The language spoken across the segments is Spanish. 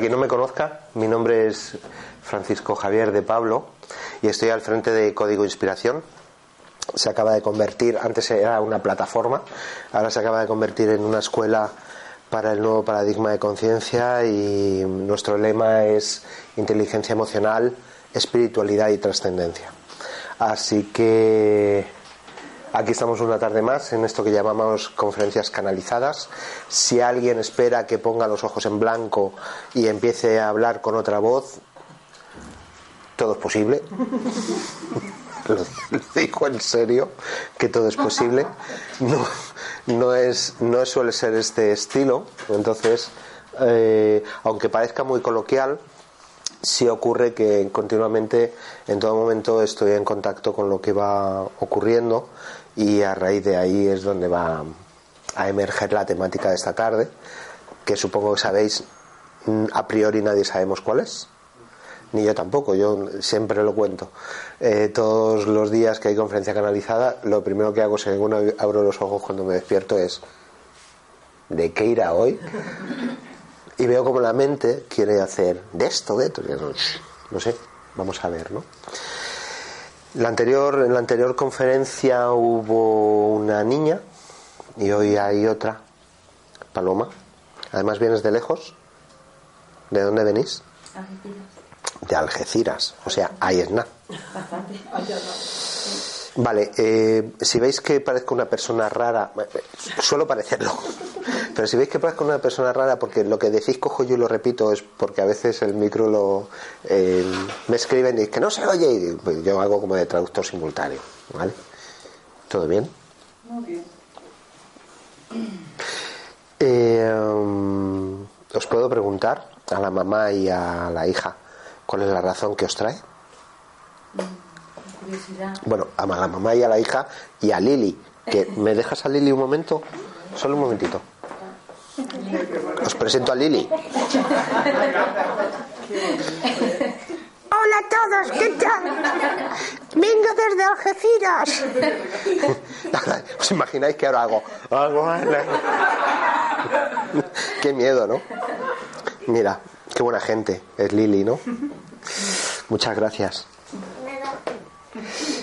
Para quien no me conozca, mi nombre es Francisco Javier de Pablo y estoy al frente de Código Inspiración. Se acaba de convertir, antes era una plataforma, ahora se acaba de convertir en una escuela para el nuevo paradigma de conciencia y nuestro lema es inteligencia emocional, espiritualidad y trascendencia. Así que Aquí estamos una tarde más en esto que llamamos conferencias canalizadas. Si alguien espera que ponga los ojos en blanco y empiece a hablar con otra voz, todo es posible. Lo digo en serio, que todo es posible. No, es, no suele ser este estilo. Entonces, eh, aunque parezca muy coloquial, sí ocurre que continuamente, en todo momento, estoy en contacto con lo que va ocurriendo y a raíz de ahí es donde va a emerger la temática de esta tarde, que supongo que sabéis, mm, a priori nadie sabemos cuál es. Ni yo tampoco, yo siempre lo cuento. Eh, todos los días que hay conferencia canalizada, lo primero que hago según abro los ojos cuando me despierto es ¿de qué irá hoy? Y veo como la mente quiere hacer de esto, de esto. No sé, vamos a ver, ¿no? La anterior, en la anterior conferencia hubo una niña y hoy hay otra, Paloma. Además vienes de lejos. ¿De dónde venís? Algeciras. De Algeciras. O sea, ahí es nada. Vale, eh, si veis que parezco una persona rara, suelo parecerlo, pero si veis que parezco una persona rara porque lo que decís cojo yo y lo repito es porque a veces el micro lo eh, me escriben y es que no se oye y pues yo hago como de traductor simultáneo, ¿vale? ¿Todo bien? Muy bien. Eh, um, os puedo preguntar a la mamá y a la hija cuál es la razón que os trae. Curiosidad. Bueno, a la mamá y a la hija y a Lili. Que ¿Me dejas a Lili un momento? Solo un momentito. Os presento a Lili. Hola a todos, ¿qué tal? Vengo desde Algeciras. ¿Os imagináis que ahora hago? hago Qué miedo, ¿no? Mira, qué buena gente es Lili, ¿no? Muchas gracias.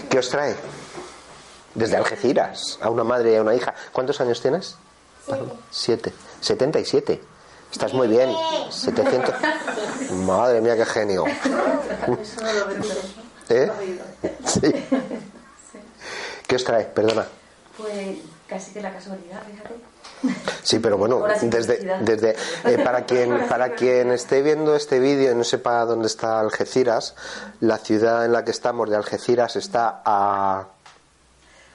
¿Qué os trae? Desde Algeciras, a una madre y a una hija. ¿Cuántos años tienes? Siete. Setenta y siete. Estás muy bien. 700. Madre mía, qué genio. ¿Eh? Sí. ¿Qué os trae? Perdona. Pues casi que la casualidad, fíjate. Sí, pero bueno, desde, desde eh, para quien para quien esté viendo este vídeo y no sepa dónde está Algeciras, la ciudad en la que estamos de Algeciras está a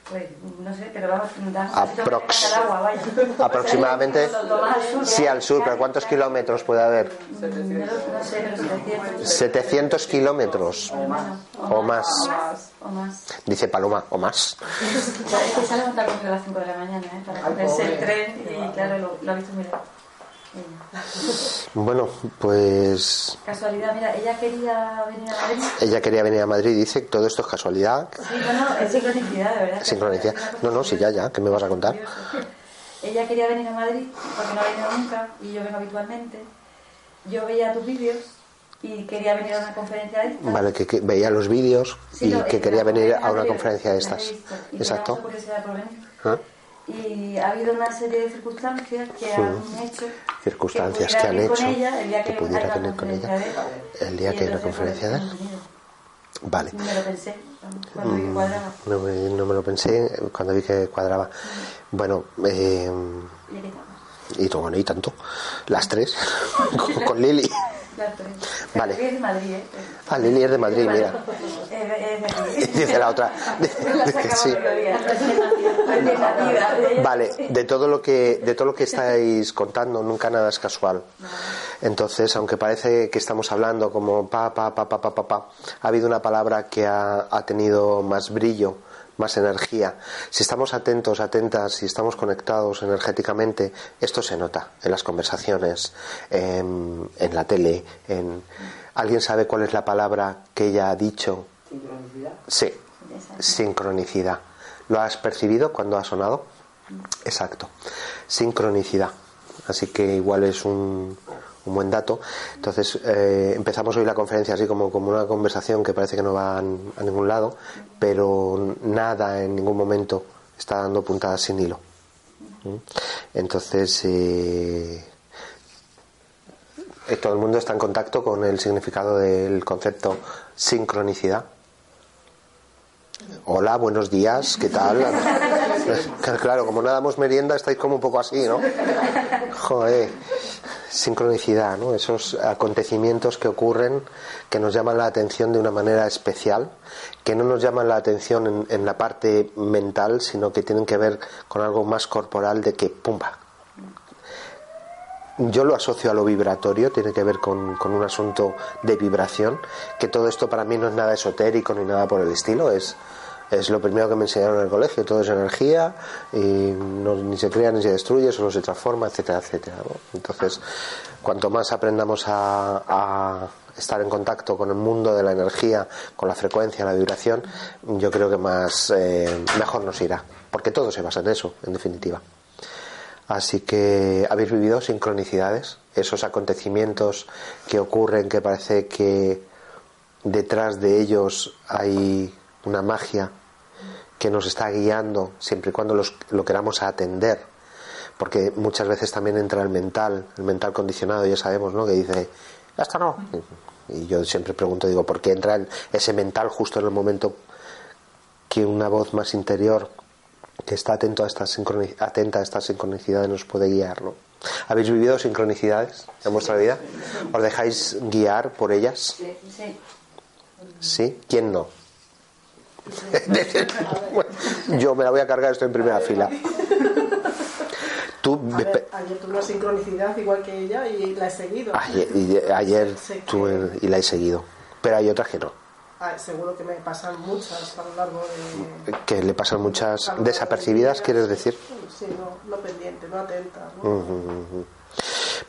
Pues no sé, pero vamos, Aprox. agua, vaya. aproximadamente sí al sur, pero ¿cuántos kilómetros puede haber? Mm, No, no sé, pero 700. 700 kilómetros o más, dice Paloma, o más. Es que se ha levantado conmigo a las 5 de la mañana, ¿eh? Para el tren y claro, lo, lo ha visto. Venga. Bueno, pues Casualidad, mira, ella quería venir a Madrid. ella quería venir a Madrid, dice, todo esto es casualidad, Sí, bueno, es sincronicidad, de verdad. sincronicidad. No, no, sí, ya, ya, ¿qué me vas a contar? Ella quería venir a Madrid porque no ha venido nunca y yo vengo habitualmente. Yo veía tus vídeos y quería venir a una conferencia de estas. Vale, que, que veía los vídeos Sí, y que quería venir a una conferencia de estas. Exacto. por venir. ¿Ah? Y ha habido una serie de circunstancias que han hecho Circunstancias que, que han hecho con ella el día que, que pudiera venir con ella el día que hay una conferencia de. Vale. Me lo pensé cuando vi que cuadraba. No me, no me lo pensé cuando vi que cuadraba. Bueno, eh, Y bueno, y tanto. Las tres. con, con Lili. Vale. Es de Madrid, ¿eh? Ah, Lili es de Madrid, mira. Dice la otra. Sí. Vale, de todo lo que de todo lo que estáis contando, nunca nada es casual. Entonces, aunque parece que estamos hablando como pa pa pa pa pa pa, pa, ha habido una palabra que ha, ha tenido más brillo, más energía. Si estamos atentos, atentas, si estamos conectados energéticamente, esto se nota en las conversaciones, en, en la tele, en ¿Alguien sabe cuál es la palabra que ella ha dicho? Sí, sincronicidad. ¿Lo has percibido cuando ha sonado? Exacto, sincronicidad. Así que igual es un, un buen dato. Entonces, eh, empezamos hoy la conferencia así como, como una conversación que parece que no va a, a ningún lado, pero nada en ningún momento está dando puntadas sin hilo. ¿Mm? Entonces, eh, eh, todo el mundo está en contacto con el significado del concepto sincronicidad. Hola, buenos días, ¿qué tal? Claro, como no damos merienda, estáis como un poco así, ¿no? Joder, sincronicidad, ¿no? Esos acontecimientos que ocurren que nos llaman la atención de una manera especial, que no nos llaman la atención en, en la parte mental, sino que tienen que ver con algo más corporal de que, ¡pumba! Yo lo asocio a lo vibratorio, tiene que ver con, con un asunto de vibración, que todo esto para mí no es nada esotérico ni nada por el estilo, es, es lo primero que me enseñaron en el colegio, todo es energía y no- ni se crea ni se destruye, solo se transforma, etcétera, etcétera. Entonces, cuanto más aprendamos a, a estar en contacto con el mundo de la energía, con la frecuencia, la vibración, yo creo que más eh, mejor nos irá, porque todo se basa en eso, en definitiva. Así que habéis vivido sincronicidades, esos acontecimientos que ocurren que parece que detrás de ellos hay una magia que nos está guiando siempre y cuando los- lo queramos atender. Porque muchas veces también entra el mental, el mental condicionado, ya sabemos, ¿no? Que dice, esto no. Y yo siempre pregunto, digo, ¿por qué entra el- ese mental justo en el momento que una voz más interior que está atento a esta atenta a estas sincronicidades nos puede guiar, ¿no? ¿Habéis vivido sincronicidades en vuestra vida? ¿Os dejáis guiar por ellas? Sí. ¿Sí? ¿Quién no? Yo me la voy a cargar, estoy en primera fila. Tú, ver, ayer tuve una sincronicidad igual que ella y la he seguido. ayer, y- ayer tuve- y la he seguido, pero hay otras que no, Ah, seguro que me pasan muchas a lo largo de... que le pasan muchas desapercibidas, quieres decir. Sí, no, no pendiente, no atenta. ¿no?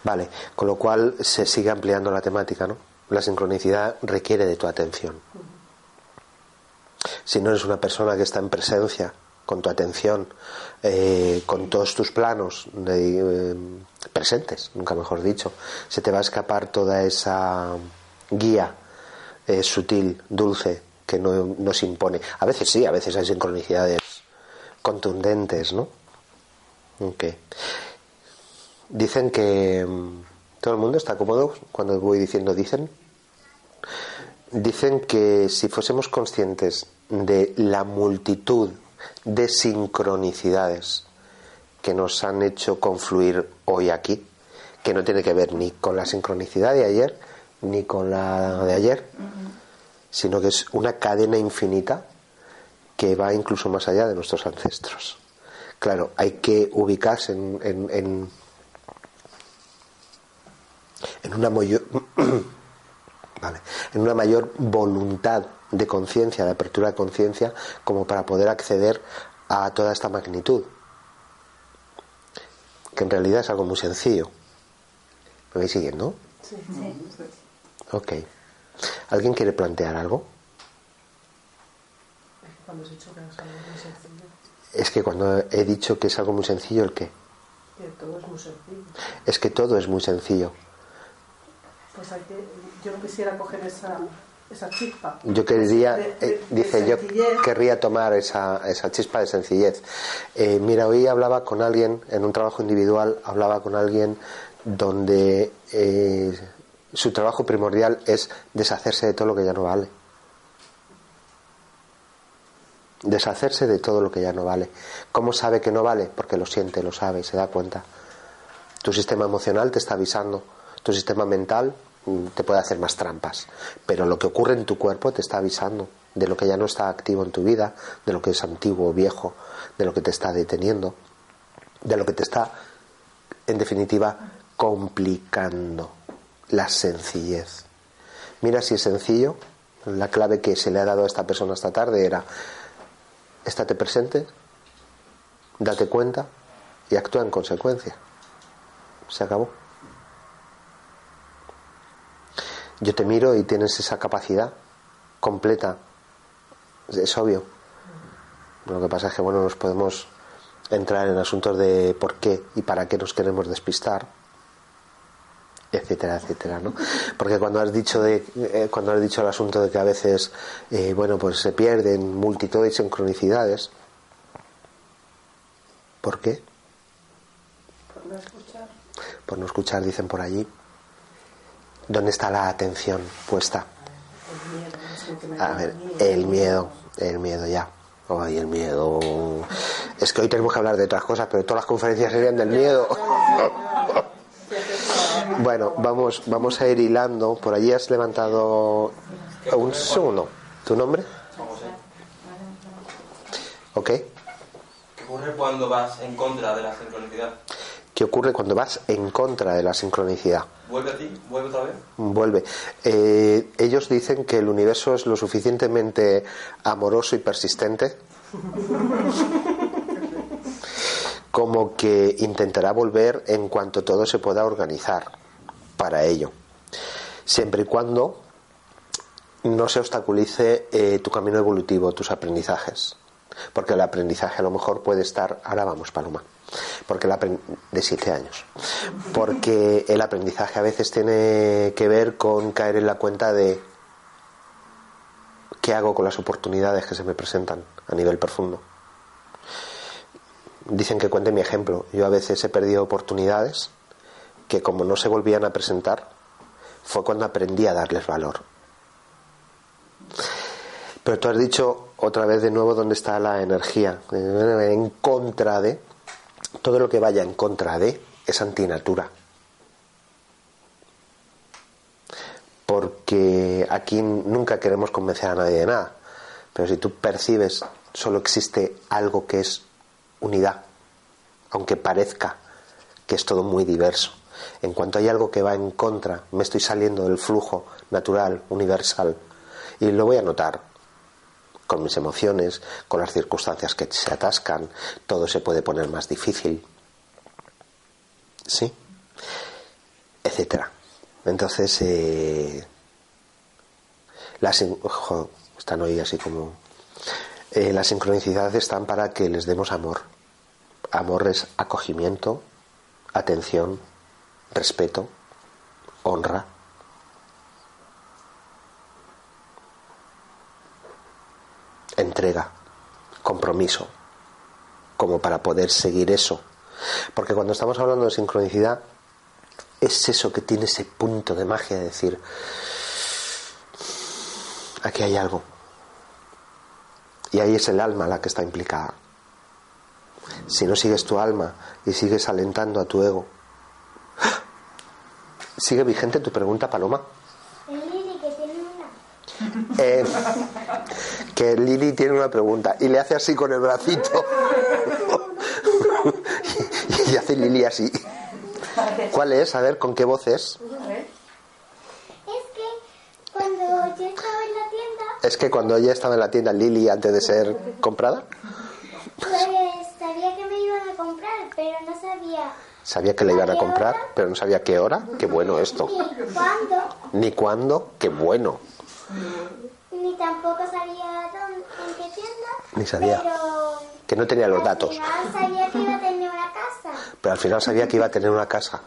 Vale, con lo cual se sigue ampliando la temática, ¿no? La sincronicidad requiere de tu atención. Si no eres una persona que está en presencia, con tu atención, eh, con todos tus planos de, eh, presentes, nunca mejor dicho, se te va a escapar toda esa guía eh, sutil, dulce, que no, nos impone. A veces sí, a veces hay sincronicidades contundentes, ¿no? Dicen que mm, todo el mundo está cómodo cuando voy diciendo dicen. Dicen que si fuésemos conscientes de la multitud de sincronicidades que nos han hecho confluir hoy aquí, que no tiene que ver ni con la sincronicidad de ayer ni con la de ayer, sino que es una cadena infinita que va incluso más allá de nuestros ancestros. Claro, hay que ubicarse en, en, en, en una mayor, vale, en una mayor voluntad de conciencia, de apertura de conciencia, como para poder acceder a toda esta magnitud. Que en realidad es algo muy sencillo. ¿Me vais siguiendo? Sí. Ok. ¿Alguien quiere plantear algo? Cuando has dicho que es algo muy sencillo, Es que cuando he dicho que es algo muy sencillo, ¿el qué? que todo es muy sencillo. Es que todo es muy sencillo. pues hay que, yo no quisiera coger esa, esa chispa. Yo querría, De- de- eh, de dice, yo querría tomar esa, esa chispa de sencillez. Eh, mira, hoy hablaba con alguien, en un trabajo individual, hablaba con alguien donde eh, su trabajo primordial es deshacerse de todo lo que ya no vale. Deshacerse de todo lo que ya no vale. ¿Cómo sabe que no vale? Porque lo siente, lo sabe, se da cuenta. Tu sistema emocional te está avisando. Tu sistema mental te puede hacer más trampas. Pero lo que ocurre en tu cuerpo te está avisando de lo que ya no está activo en tu vida, de lo que es antiguo, viejo, de lo que te está deteniendo, de lo que te está, en definitiva, complicando la sencillez. Mira si es sencillo. La clave que se le ha dado a esta persona esta tarde era, estate presente, date cuenta y actúa en consecuencia. Se acabó. Yo te miro y tienes esa capacidad completa. Es obvio. Lo que pasa es que, bueno, nos podemos entrar en asuntos de por qué y para qué nos queremos despistar, etcétera, etcétera, ¿no? Porque cuando has dicho de, eh, cuando has dicho el asunto de que a veces, eh, bueno, pues se pierden multitud de sincronicidades, ¿por qué? Por no escuchar. por no escuchar, dicen por allí. ¿Dónde está la atención puesta? A ver, el miedo, el miedo ya. Ay, el miedo. Es que hoy tenemos que hablar de otras cosas, pero todas las conferencias serían del miedo. Bueno, vamos, vamos a ir hilando. Por allí has levantado un segundo. ¿Tu nombre? ¿Ok? ¿Qué ocurre cuando vas en contra de la sincronicidad? ¿Qué ocurre cuando vas en contra de la sincronicidad? ¿Vuelve a ti? ¿Vuelve otra vez? Vuelve. Eh, ellos dicen que el universo es lo suficientemente amoroso y persistente como que intentará volver en cuanto todo se pueda organizar para ello. Siempre y cuando no se obstaculice eh, tu camino evolutivo, tus aprendizajes. Porque el aprendizaje a lo mejor puede estar, ahora vamos, Paloma, porque el de siete años. Porque el aprendizaje a veces tiene que ver con caer en la cuenta de qué hago con las oportunidades que se me presentan a nivel profundo. Dicen que cuente mi ejemplo. Yo a veces he perdido oportunidades que como no se volvían a presentar, fue cuando aprendí a darles valor. Pero tú has dicho otra vez de nuevo dónde está la energía. En contra de. Todo lo que vaya en contra de es antinatura. Porque aquí nunca queremos convencer a nadie de nada. Pero si tú percibes solo existe algo que es unidad, aunque parezca que es todo muy diverso. En cuanto hay algo que va en contra, me estoy saliendo del flujo natural, universal, y lo voy a notar con mis emociones, con las circunstancias que se atascan, todo se puede poner más difícil. ¿Sí? Etcétera. Entonces, eh, las, ojo, están hoy así como... eh, las sincronicidades están para que les demos amor. Amor es acogimiento, atención, respeto, honra. Entrega, compromiso, como para poder seguir eso. Porque cuando estamos hablando de sincronicidad, es eso que tiene ese punto de magia de decir, aquí hay algo. Y ahí es el alma la que está implicada. Si no sigues tu alma y sigues alentando a tu ego, ¿sigue vigente tu pregunta, Paloma? El Lili que tiene una. Eh, que Lili tiene una pregunta y le hace así con el bracito. y, y hace Lili así. ¿Cuál es? A ver, ¿con qué voz es? A ver. Es que cuando yo estaba en la tienda, Es que cuando ella estaba en la tienda Lili antes de ser comprada, pues sabía que me iban a comprar, pero no sabía sabía que le iban a comprar, pero no sabía qué hora. Qué bueno esto. ni cuándo, Ni cuándo. Qué bueno. Ni tampoco sabía dónde, en qué tienda. Ni sabía. Pero Que no tenía los al datos. final sabía que iba a tener una casa. Pero al final sabía que iba a tener una casa.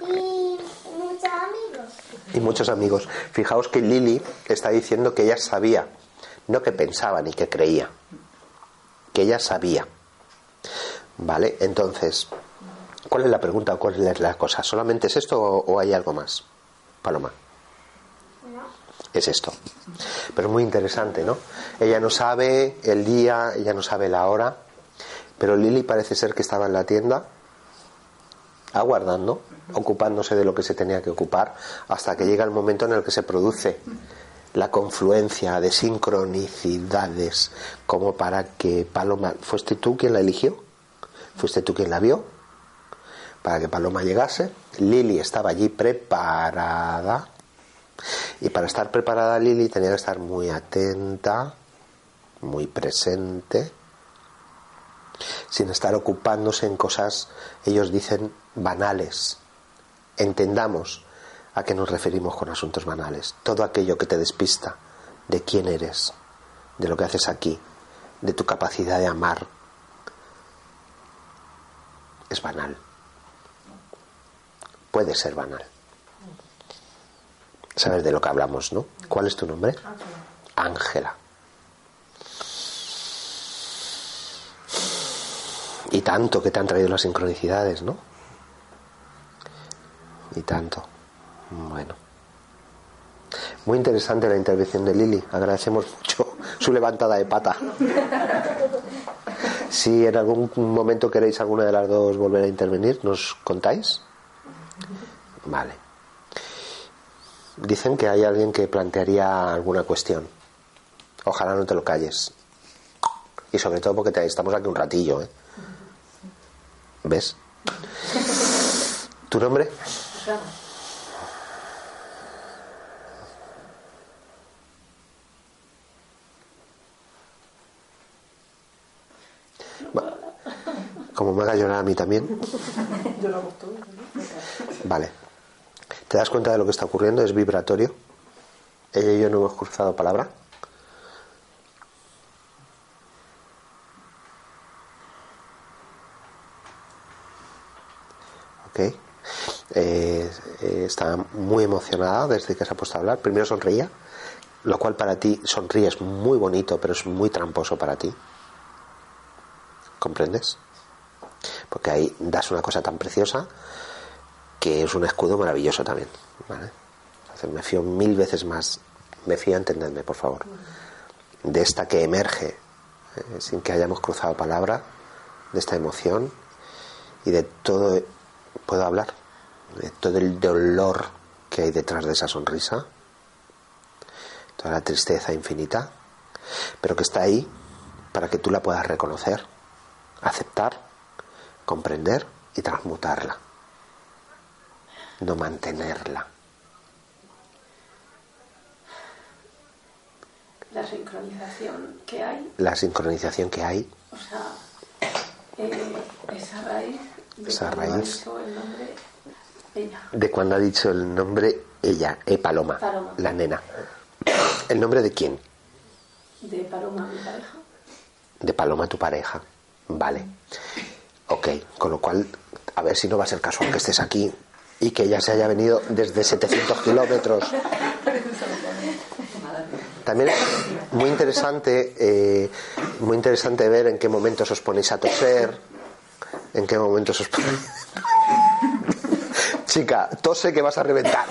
Y muchos amigos y muchos amigos. Fijaos que Lili está diciendo que ella sabía, no que pensaba ni que creía, que ella sabía. ¿Vale? Entonces, ¿cuál es la pregunta o cuál es la cosa? ¿Solamente es esto o, o hay algo más? Paloma. Es esto. Pero es muy interesante, ¿no? Ella no sabe el día, ella no sabe la hora, pero Lili parece ser que estaba en la tienda aguardando, ocupándose de lo que se tenía que ocupar, hasta que llega el momento en el que se produce la confluencia de sincronicidades como para que Paloma, ¿fuiste tú quien la eligió? ¿Fuiste tú quien la vio? Para que Paloma llegase. Lili estaba allí preparada. Y para estar preparada Lili tenía que estar muy atenta, muy presente, sin estar ocupándose en cosas, ellos dicen, banales. Entendamos a qué nos referimos con asuntos banales. Todo aquello que te despista de quién eres, de lo que haces aquí, de tu capacidad de amar, es banal. Puede ser banal. Sabes de lo que hablamos, ¿no? ¿Cuál es tu nombre? Ángela. Y tanto que te han traído las sincronicidades, ¿no? Y tanto. Bueno. Muy interesante la intervención de Lili. Agradecemos mucho su levantada de pata. Si en algún momento queréis alguna de las dos volver a intervenir, ¿nos contáis? Vale. Dicen que hay alguien que plantearía alguna cuestión. Ojalá no te lo calles. Y sobre todo porque te- estamos aquí un ratillo, ¿eh? ¿Ves? ¿Tu nombre? Como me haga llorar a mí también. Yo lo hago todo. Vale. ¿Te das cuenta de lo que está ocurriendo? Es vibratorio. Ella y yo no hemos cruzado palabra. Ok. Eh, eh, está muy emocionada desde que se ha puesto a hablar. Primero sonreía, lo cual para ti sonríe es muy bonito, pero es muy tramposo para ti. ¿Comprendes? Porque ahí das una cosa tan preciosa que es un escudo maravilloso también. ¿vale? Entonces me fío mil veces más, me fío, entenderme, por favor, de esta que emerge eh, sin que hayamos cruzado palabra, de esta emoción y de todo, puedo hablar, de todo el dolor que hay detrás de esa sonrisa, toda la tristeza infinita, pero que está ahí para que tú la puedas reconocer, aceptar, comprender y transmutarla no mantenerla. La sincronización que hay, La sincronización que hay, o sea, eh, esa raíz de Esa cuando ha raíz. dicho el nombre ella. de cuando ha dicho el nombre ella, eh, Paloma, Paloma. la nena. ¿El nombre de quién? De Paloma, mi pareja. De Paloma, tu pareja. Vale. Ok, con lo cual, a ver si no va a ser casual que estés aquí y que ella se haya venido desde 700 kilómetros. También es muy interesante, eh, muy interesante ver en qué momentos os ponéis a toser, en qué momentos os ponéis... Chica, tose que vas a reventar.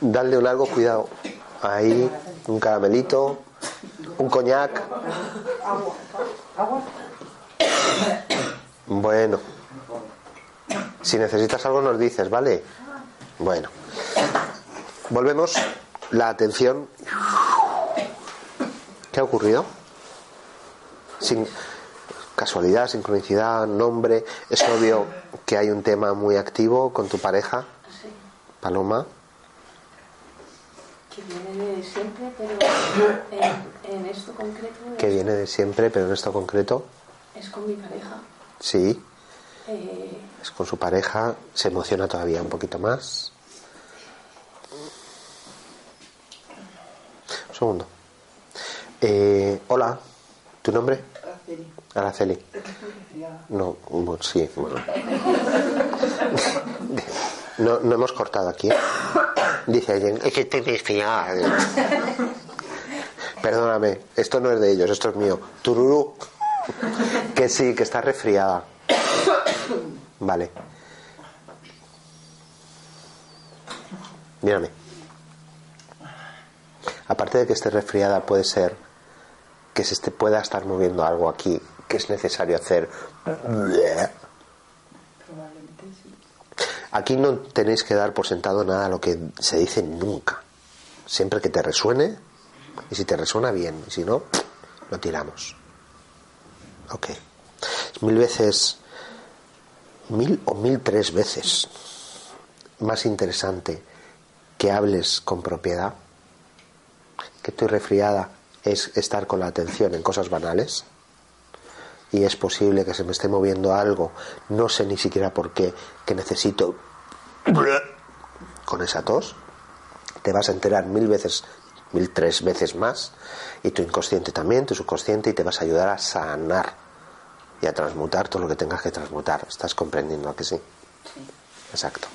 Dadle un algo, cuidado. Ahí, un caramelito, un coñac. Bueno. Si necesitas algo nos dices, ¿vale? Bueno. Volvemos la atención. ¿Qué ha ocurrido? Sin casualidad, sincronicidad, nombre. Es obvio que hay un tema muy activo con tu pareja, Paloma. que viene de siempre, pero en, en esto concreto es, que viene de siempre, pero en esto concreto, es con mi pareja. sí, Eh, es con su pareja, se emociona todavía un poquito más. Un segundo. Eh, hola, ¿tu nombre? Araceli. No, bueno, sí, bueno. No, no hemos cortado aquí. Dice alguien, es que estoy resfriada. Perdóname, esto no es de ellos, esto es mío. Tururú. Que sí, que está resfriada. Vale. Mírame. Aparte de que esté resfriada, puede ser que se te pueda estar moviendo algo aquí que es necesario hacer. Aquí no tenéis que dar por sentado nada lo que se dice nunca. Siempre que te resuene, y si te resuena bien, y si no, lo tiramos. Ok. Mil veces, mil o mil tres veces más interesante que hables con propiedad, que estoy resfriada, es estar con la atención en cosas banales y es posible que se me esté moviendo algo, no sé ni siquiera por qué, que necesito con esa tos, te vas a enterar mil veces, mil tres veces más, y tu inconsciente también, tu subconsciente, y te vas a ayudar a sanar y a transmutar todo lo que tengas que transmutar. ¿Estás comprendiendo a que sí? Sí. Exacto.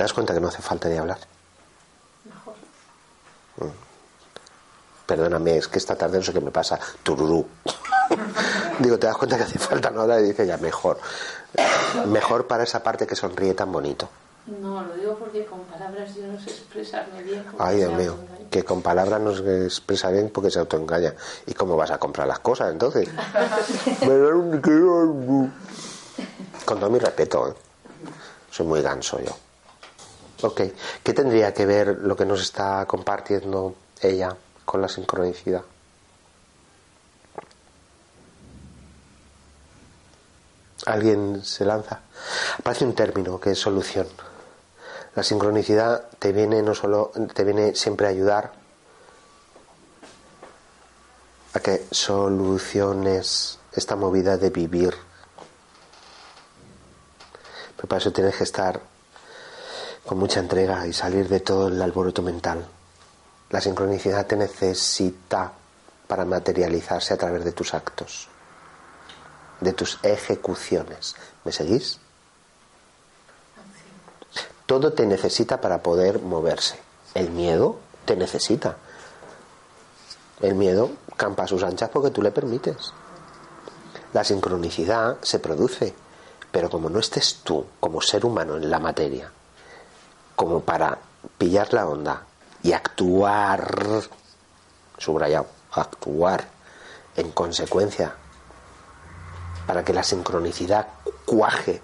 ¿Te das cuenta que no hace falta ni hablar? Mejor. Mm. Perdóname, es que esta tarde no sé qué me pasa. Tururú. Digo, ¿te das cuenta que hace falta no hablar? Y dice ya, mejor. Mejor para esa parte que sonríe tan bonito. No, lo digo porque con palabras yo no sé expresarme bien. Ay, Dios mío, que con palabras no se expresa bien porque se autoengaña. ¿Y cómo vas a comprar las cosas entonces? con todo mi respeto, ¿eh? soy muy ganso yo. Ok. ¿Qué tendría que ver lo que nos está compartiendo ella con la sincronicidad? ¿Alguien se lanza? Aparece un término que es solución. La sincronicidad te viene no solo te viene siempre a ayudar a que soluciones esta movida de vivir. Pero para eso tienes que estar con mucha entrega y salir de todo el alboroto mental. La sincronicidad te necesita para materializarse a través de tus actos, de tus ejecuciones. ¿Me seguís? Todo te necesita para poder moverse. El miedo te necesita. El miedo campa a sus anchas porque tú le permites. La sincronicidad se produce, pero como no estés tú como ser humano en la materia, como para pillar la onda y actuar, subrayado, actuar en consecuencia para que la sincronicidad cuaje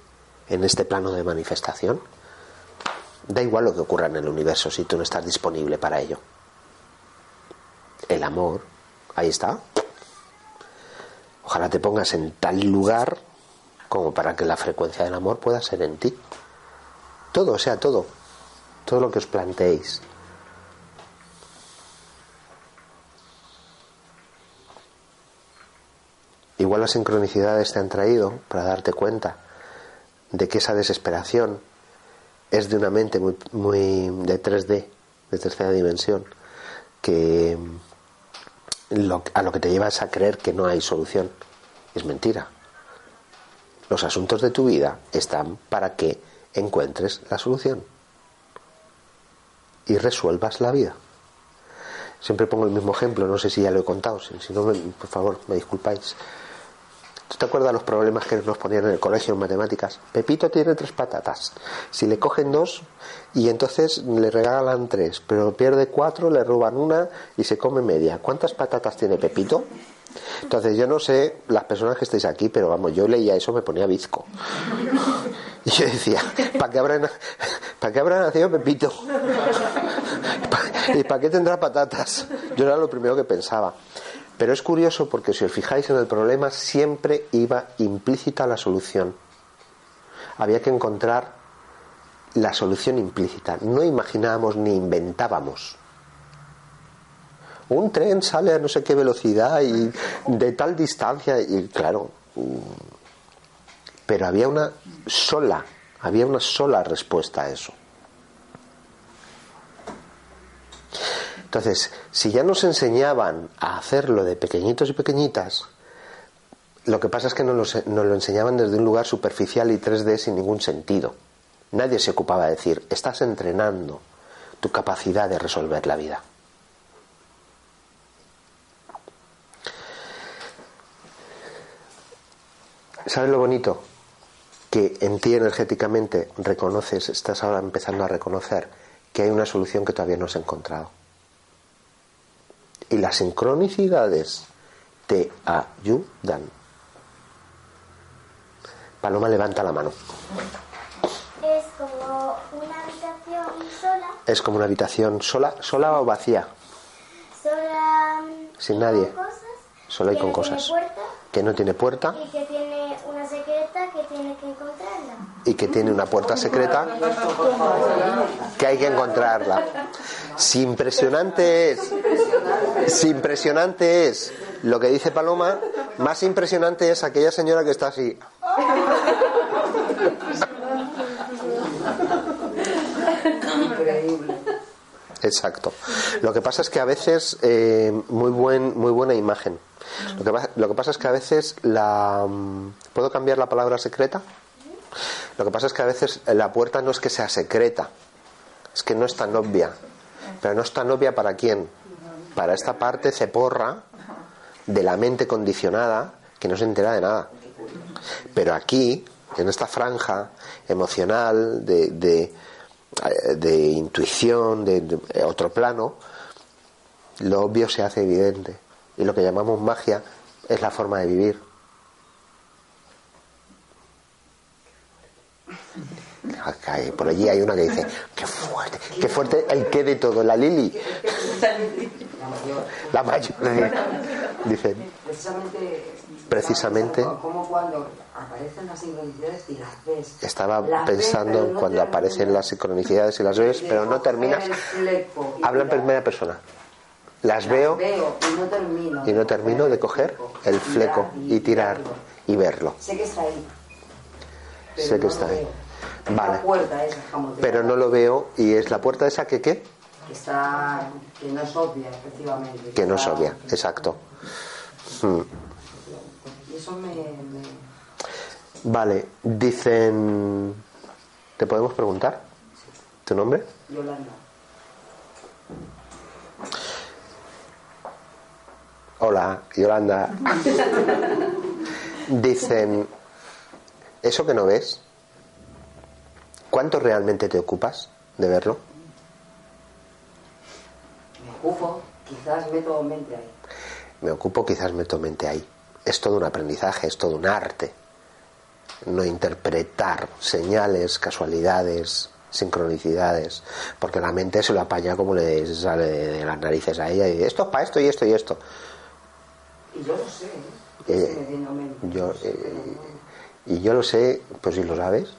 en este plano de manifestación, da igual lo que ocurra en el universo si tú no estás disponible para ello. El amor, ahí está. Ojalá te pongas en tal lugar como para que la frecuencia del amor pueda ser en ti. Todo, o sea, todo todo lo que os planteéis. Igual las sincronicidades te han traído para darte cuenta de que esa desesperación es de una mente muy, muy de 3D, de tercera dimensión, que a lo que te llevas a creer que no hay solución. Es mentira. Los asuntos de tu vida están para que encuentres la solución y resuelvas la vida. Siempre pongo el mismo ejemplo, no sé si ya lo he contado, si no, por favor, me disculpáis. ¿Tú te acuerdas los problemas que nos ponían en el colegio en matemáticas? Pepito tiene tres patatas. Si le cogen dos y entonces le regalan tres, pero pierde cuatro, le roban una y se come media. ¿Cuántas patatas tiene Pepito? Entonces yo no sé las personas que estáis aquí, pero vamos, yo leía eso, me ponía bizco. Y yo decía, ¿para qué habrá, ¿para qué habrá nacido Pepito? ¿Y para qué tendrá patatas? Yo era lo primero que pensaba. Pero es curioso porque si os fijáis en el problema siempre iba implícita la solución. Había que encontrar la solución implícita. No imaginábamos ni inventábamos. Un tren sale a no sé qué velocidad y de tal distancia y claro, pero había una sola, había una sola respuesta a eso. Entonces, si ya nos enseñaban a hacerlo de pequeñitos y pequeñitas, lo que pasa es que nos lo, nos lo enseñaban desde un lugar superficial y 3D sin ningún sentido. Nadie se ocupaba de decir, estás entrenando tu capacidad de resolver la vida. ¿Sabes lo bonito? Que en ti energéticamente reconoces, estás ahora empezando a reconocer que hay una solución que todavía no has encontrado. Y las sincronicidades te ayudan. Paloma levanta la mano. Es como una habitación sola, Es como una habitación sola, sola o vacía, sola Sin y nadie. con cosas, sola y que con no tiene cosas, puerta que no tiene puerta y que tiene una secreta que tiene que encontrarla. y que tiene una puerta secreta que hay que encontrarla. Si impresionante es, si impresionante es lo que dice Paloma, más impresionante es aquella señora que está así. Exacto. Lo que pasa es que a veces, eh, muy, buen, muy buena imagen. Lo que, pasa, lo que pasa es que a veces la... mm, ¿Puedo cambiar la palabra secreta? Lo que pasa es que a veces la puerta no es que sea secreta, es que no es tan obvia. Pero no es tan obvia para quién. Para esta parte ceporra de la mente condicionada que no se entera de nada. Pero aquí, en esta franja emocional de, de, de intuición, de otro plano, lo obvio se hace evidente. Y lo que llamamos magia es la forma de vivir. Por allí hay una que dice, qué fuerte, qué fuerte el que de todo, la Lili, La mayor. mayor. Dice, Precisamente. Como cuando aparecen las sincronicidades y las ves. estaba pensando cuando aparecen las sincronicidades y las ves, pero no terminas. Habla en primera persona. Las veo y no termino. de coger el fleco y tirar y verlo. Sé que está ahí. Sé que está ahí. Vale. La puerta esa jamotera, Pero no lo veo y es la puerta esa que qué? Que está. que no es obvia, efectivamente. Que no es obvia, exacto. Hmm. Y eso me. me- Vale, dicen... ¿Te podemos preguntar? ¿Tu nombre? Yolanda. Hola, Yolanda. Dicen, ¿eso que no ves? ¿Cuánto realmente te ocupas de verlo? Me ocupo, quizás meto mente ahí. Me ocupo, quizás meto mente ahí. Es todo un aprendizaje, es todo un arte. No interpretar señales, casualidades, sincronicidades, porque la mente se lo apaña como le sale de las narices a ella y esto es para esto y esto y esto. Y yo lo sé, ¿eh? Eh. Yo, eh, y yo lo sé, pues si lo sabes.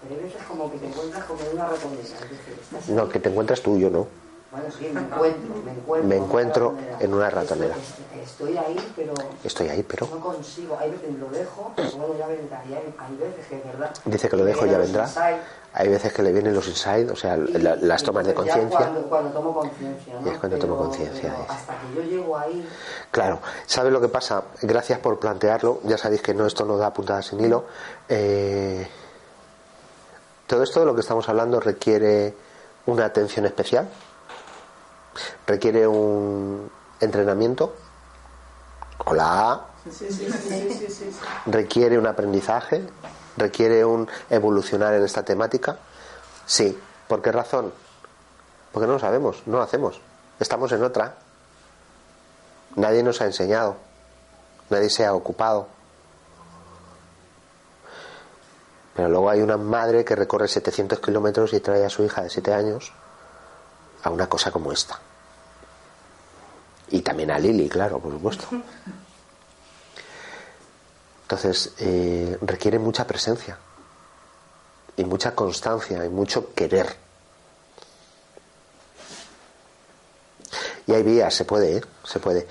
Pero hay veces como que te encuentras como en una. Es estás no, que te encuentras tú, yo no. Bueno, sí, me encuentro, me encuentro. Me en una encuentro en una ratonera. Estoy, estoy ahí, pero Estoy ahí, pero no consigo. Hay veces lo dejo, bueno, ya vendrá. Y hay, hay veces que es verdad. dice que lo dejo y ya vendrá. insights, Hay veces que le vienen los inside, o sea, y- la- las tomas de conciencia. Cuando, cuando tomo conciencia, ¿no? Y es cuando tomo conciencia. Hasta que yo llego ahí, Claro, ¿sabe lo que pasa? Gracias por plantearlo. Ya sabéis que no esto no da puntada sin hilo. Eh, todo esto de lo que estamos hablando requiere una atención especial, requiere un entrenamiento. Hola. Sí, sí, sí, requiere un aprendizaje, requiere un evolucionar en esta temática. Sí, ¿por qué razón? Porque no lo sabemos, no lo hacemos. Estamos en otra. Nadie nos ha enseñado, nadie se ha ocupado. Pero luego hay una madre que recorre 700 kilómetros y trae a su hija de 7 años a una cosa como esta. Y también a Lili, claro, por supuesto. Entonces, eh, requiere mucha presencia y mucha constancia y mucho querer. Y hay vías, se puede, ¿eh? Se puede.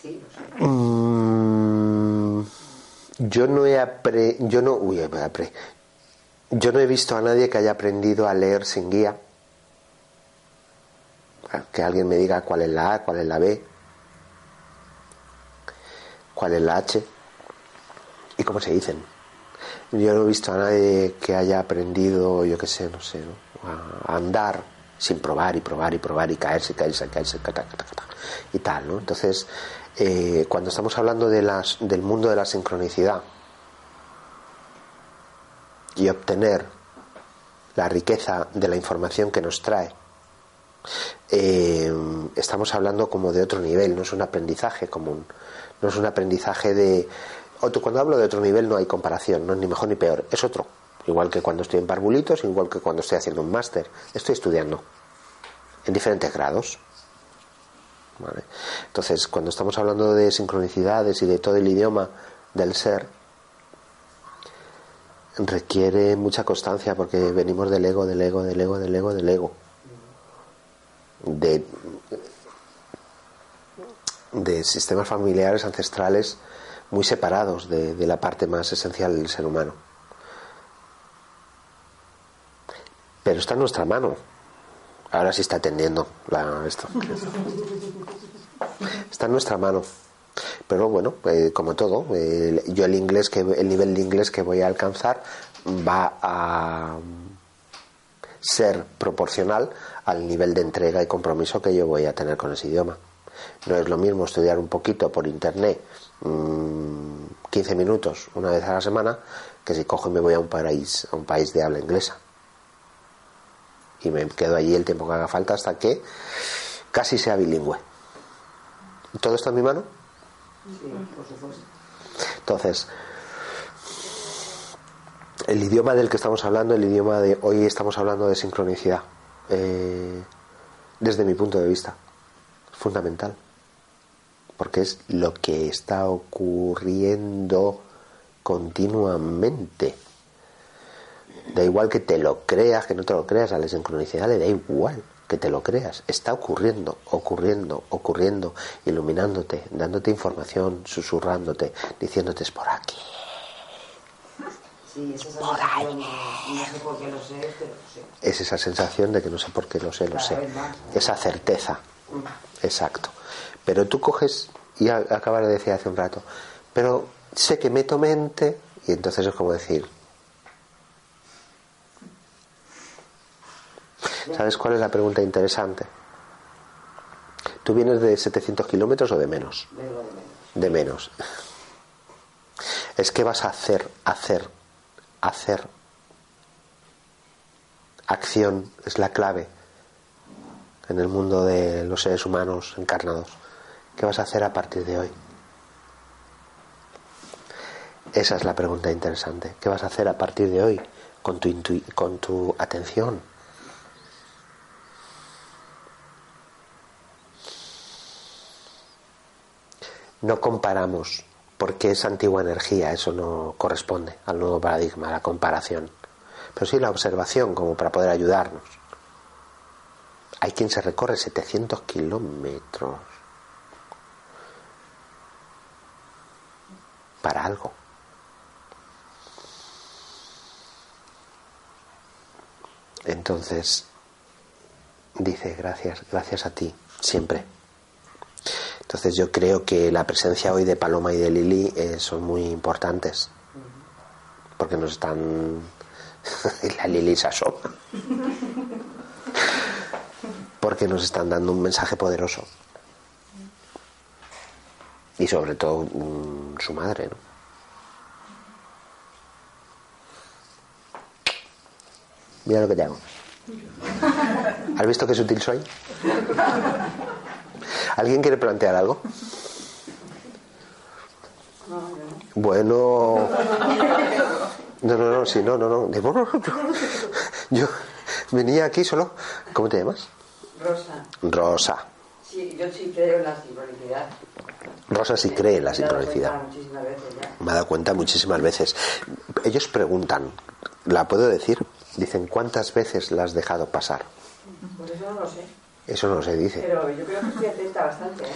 sí, lo sé. Mm, yo no he apre, yo no, uy, apre, yo no he visto a nadie que haya aprendido a leer sin guía. Que alguien me diga cuál es la A, cuál es la B, cuál es la H y cómo se dicen. Yo no he visto a nadie que haya aprendido, yo qué sé, no sé, a andar sin probar y probar y probar y caerse, caerse, caerse, y tal, ¿no? Entonces, eh, cuando estamos hablando de las, del mundo de la sincronicidad y obtener la riqueza de la información que nos trae, eh, estamos hablando como de otro nivel, no es un aprendizaje común, no es un aprendizaje de... Otro, cuando hablo de otro nivel no hay comparación, no es ni mejor ni peor, es otro. Igual que cuando estoy en barbulitos, igual que cuando estoy haciendo un máster, estoy estudiando en diferentes grados. Entonces, cuando estamos hablando de sincronicidades y de todo el idioma del ser, requiere mucha constancia porque venimos del ego, del ego, del ego, del ego, del ego. De, sistemas familiares ancestrales muy separados de la parte más esencial del ser humano. Pero está en nuestra mano. Ahora sí está atendiendo la, esto. Está en nuestra mano. Pero bueno, eh, como todo, yo el inglés que el nivel de inglés que voy a alcanzar va a ser proporcional al nivel de entrega y compromiso que yo voy a tener con ese idioma. No es lo mismo estudiar un poquito por internet 15 mm, minutos una vez a la semana que si cojo y me voy a un país a un país de habla inglesa y me quedo allí el tiempo que haga falta hasta que casi sea bilingüe. ¿Todo está en mi mano? Sí, por supuesto. Entonces, el idioma del que estamos hablando, el idioma de hoy estamos hablando de sincronicidad, eh, desde mi punto de vista, es fundamental, porque es lo que está ocurriendo continuamente Da igual que te lo creas, que no te lo creas, a la sincronicidad le da igual que te lo creas. Está ocurriendo, ocurriendo, ocurriendo, iluminándote, dándote información, susurrándote, diciéndote es por aquí. Sí, es esa sensación de no sé por qué lo sé, pero lo sé. Es esa sensación de que no sé por qué lo sé, lo sé. Esa certeza. Mm. Exacto. Pero tú coges, y acabas de decir hace un rato, pero sé que meto mente, y entonces es como decir, ¿Sabes cuál es la pregunta interesante? ¿Tú vienes de 700 kilómetros o de menos? De menos. Es que vas a hacer, hacer, hacer. Acción es la clave en el mundo de los seres humanos encarnados. ¿Qué vas a hacer a partir de hoy? Esa es la pregunta interesante. ¿Qué vas a hacer a partir de hoy con tu, con tu atención? No comparamos porque es antigua energía, eso no corresponde al nuevo paradigma, la comparación. Pero sí la observación como para poder ayudarnos. Hay quien se recorre 700 kilómetros para algo. Entonces, dice, gracias, gracias a ti, siempre. Entonces yo creo que la presencia hoy de Paloma y de Lili eh, son muy importantes. Porque nos están... la Lili se asoma. Porque nos están dando un mensaje poderoso. Y sobre todo su madre, ¿no? Mira lo que te hago. ¿Has visto qué sutil soy? ¿Alguien quiere plantear algo? Bueno. No, no, no, sí, no, no, no. Yo venía aquí solo. ¿Cómo te llamas? Rosa. Rosa. Sí, yo sí creo en la sincronicidad. Rosa sí cree en la sincronicidad. Me ha dado cuenta muchísimas veces. Ellos preguntan, ¿la puedo decir? Dicen, ¿cuántas veces la has dejado pasar? Por eso no lo sé. Eso no se dice. Pero yo creo que estoy atenta bastante. ¿eh?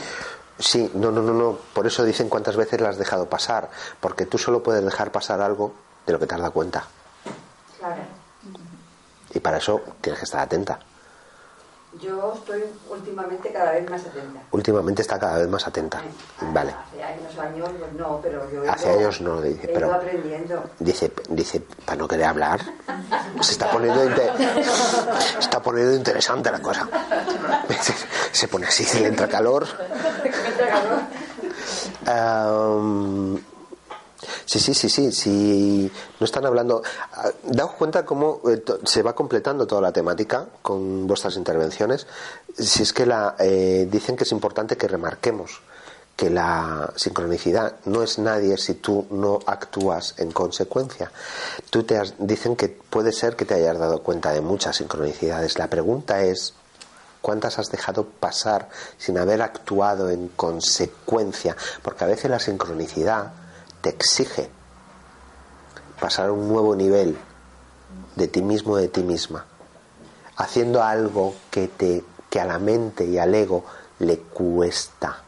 Sí, no, no, no, no. Por eso dicen cuántas veces la has dejado pasar. Porque tú solo puedes dejar pasar algo de lo que te has dado cuenta. Claro. Y para eso tienes que estar atenta. Yo estoy últimamente cada vez más atenta. Últimamente está cada vez más atenta. Vale. Hace años, años, pues no, pero yo Hace ido- años no, dice, pero- aprendiendo. Dice, dice, para no querer hablar, se está poniendo, se está poniendo interesante la cosa. Se pone así, se le entra calor. sí, sí, sí, sí, sí. No están hablando. ah, Daos cuenta cómo eh, se va completando toda la temática con vuestras intervenciones. Si es que la eh, dicen que es importante que remarquemos que la sincronicidad no es nadie si tú no actúas en consecuencia. Tú te has- dicen que puede ser que te hayas dado cuenta de muchas sincronicidades. La pregunta es ¿Cuántas has dejado pasar sin haber actuado en consecuencia? Porque a veces la sincronicidad te exige pasar a un nuevo nivel de ti mismo, de ti misma, haciendo algo que, te, que a la mente y al ego le cuesta.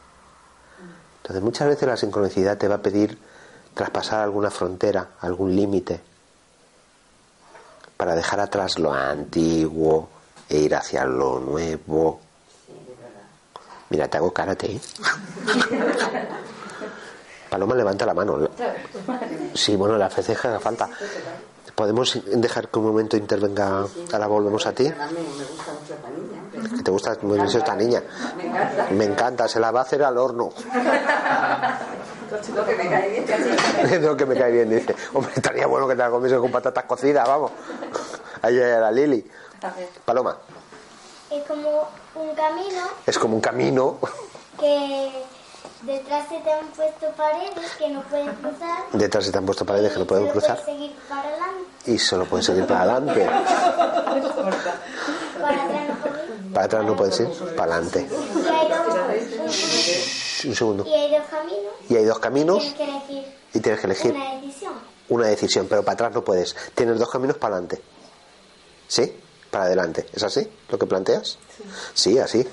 Entonces muchas veces la sincronicidad te va a pedir traspasar alguna frontera, algún límite, para dejar atrás lo antiguo e ir hacia lo nuevo. Mira, te hago karate. ¿eh? Paloma levanta la mano. Sí, bueno, la que haga falta. ¿Podemos dejar que un momento intervenga? Ahora volvemos a ti. A mí me gusta mucho esta niña. Que te gusta mucho esta niña. Me encanta. Me encanta, se la va a hacer al horno. Lo que me cae bien casi. Es lo que me cae bien, dice. Hombre, estaría bueno que te la comiese con patatas cocidas, vamos. Ahí hay la Lili. Paloma, Es como un camino es como un camino. que detrás se te han puesto paredes que no puedes cruzar. Detrás se te han puesto paredes que no pueden cruzar. puedes seguir para adelante. Y solo puedes seguir para adelante. Para atrás no puedes. Para atrás no puedes ir, para adelante. Y hay dos, Shh, Un segundo. y hay dos caminos. Y hay dos caminos Tienes que elegir y tienes que elegir una decisión. una decisión, pero para atrás no puedes. Tienes dos caminos para adelante. ¿Sí? Para adelante. ¿Es así lo que planteas? Sí, así.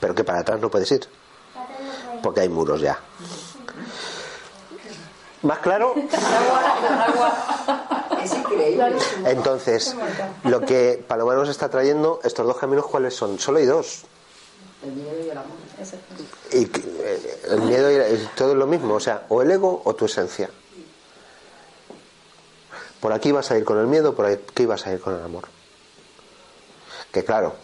Pero que para atrás no puedes ir, Para atrás no puedes. Porque hay muros ya. ¿Más claro? Es increíble. Entonces, lo que Paloma nos está trayendo, estos dos caminos, ¿cuáles son? Solo hay dos. El miedo y el amor. Y eh, el miedo y el- todo es lo mismo, o sea, o el ego o tu esencia. Por aquí vas a ir con el miedo, por aquí vas a ir con el amor. Que claro,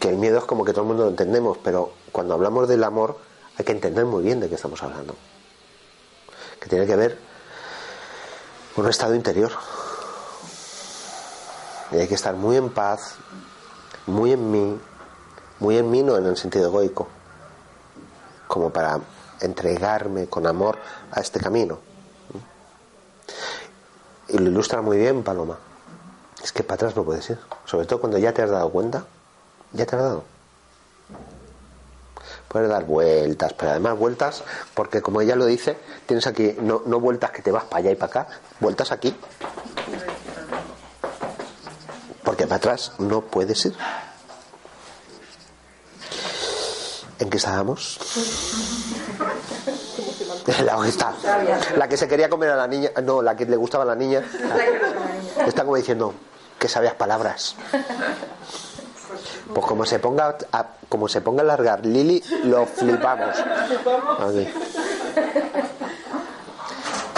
que el miedo es como que todo el mundo lo entendemos, pero cuando hablamos del amor hay que entender muy bien de qué estamos hablando. Que tiene que ver con un estado interior. Y hay que estar muy en paz, muy en mí, muy en mí no en el sentido egoico, como para entregarme con amor a este camino. Y lo ilustra muy bien Paloma. Es que para atrás no puedes ir. Sobre todo cuando ya te has dado cuenta. Ya te has dado. Puedes dar vueltas, pero además vueltas, porque como ella lo dice, tienes aquí, no, no vueltas que te vas para allá y para acá, vueltas aquí. Porque para atrás no puedes ir. ¿En qué estábamos? La está. La que se quería comer a la niña, no, la que le gustaba a la niña. Está como diciendo que sabías palabras. Pues como se ponga a, como se ponga a largar Lili, lo flipamos. Aquí.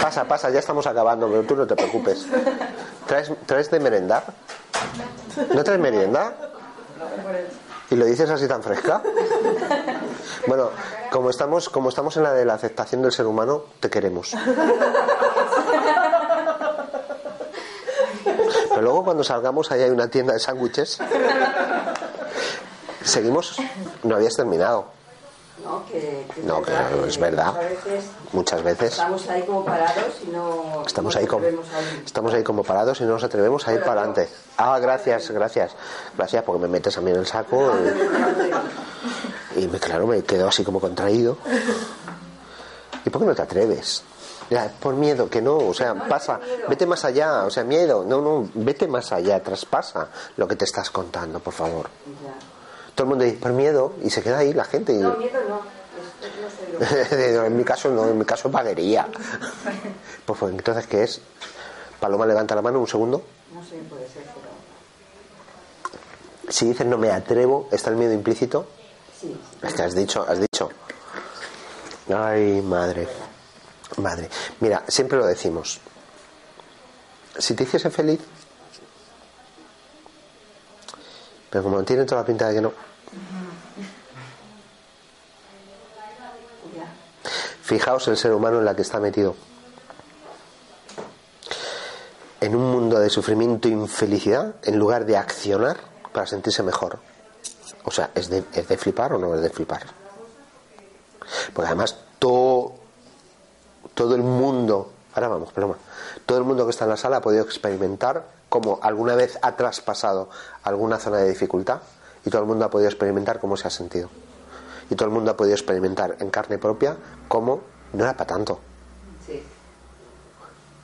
Pasa, pasa, ya estamos acabando, pero tú no te preocupes. ¿Traes, traes de merendar? ¿No traes merienda? ¿Y lo dices así tan fresca? Bueno, como estamos, como estamos en la de la aceptación del ser humano, te queremos. Pero luego cuando salgamos, ahí hay una tienda de sándwiches. Seguimos. No habías terminado. No, que, que No, verdad es verdad. muchas veces Muchas veces estamos ahí como parados y no. estamos no ahí como, estamos ahí como parados y no nos atrevemos a ir para adelante. Ah, gracias, gracias. Gracias porque me metes a mí en el saco. Y, y me, claro, me quedo así como contraído. ¿Y por qué no te atreves? Ya, por miedo, que no, o sea, pasa, vete más allá, o sea, miedo, no, no, vete más allá, traspasa lo que te estás contando, por favor. Ya. Todo el mundo dice, por miedo, y se queda ahí la gente. Y, No, miedo no. Sé en mi caso no, en mi caso vaguería. Pues, pues, entonces, ¿qué es? Paloma levanta la mano un segundo. No sé, puede ser, pero. Si dices no me atrevo, ¿está el miedo implícito? Sí. Es que has dicho, has dicho. Ay, madre. Madre. Mira, siempre lo decimos. Si te hiciese feliz, pero como tiene toda la pinta de que no. Fijaos el ser humano en la que está metido. En un mundo de sufrimiento e infelicidad, en lugar de accionar para sentirse mejor. O sea, ¿es de, ¿es de flipar o no es de flipar? Porque además todo, todo el mundo, ahora vamos, pero todo el mundo que está en la sala ha podido experimentar cómo alguna vez ha traspasado alguna zona de dificultad y todo el mundo ha podido experimentar cómo se ha sentido. Y todo el mundo ha podido experimentar en carne propia cómo no era para tanto. Sí.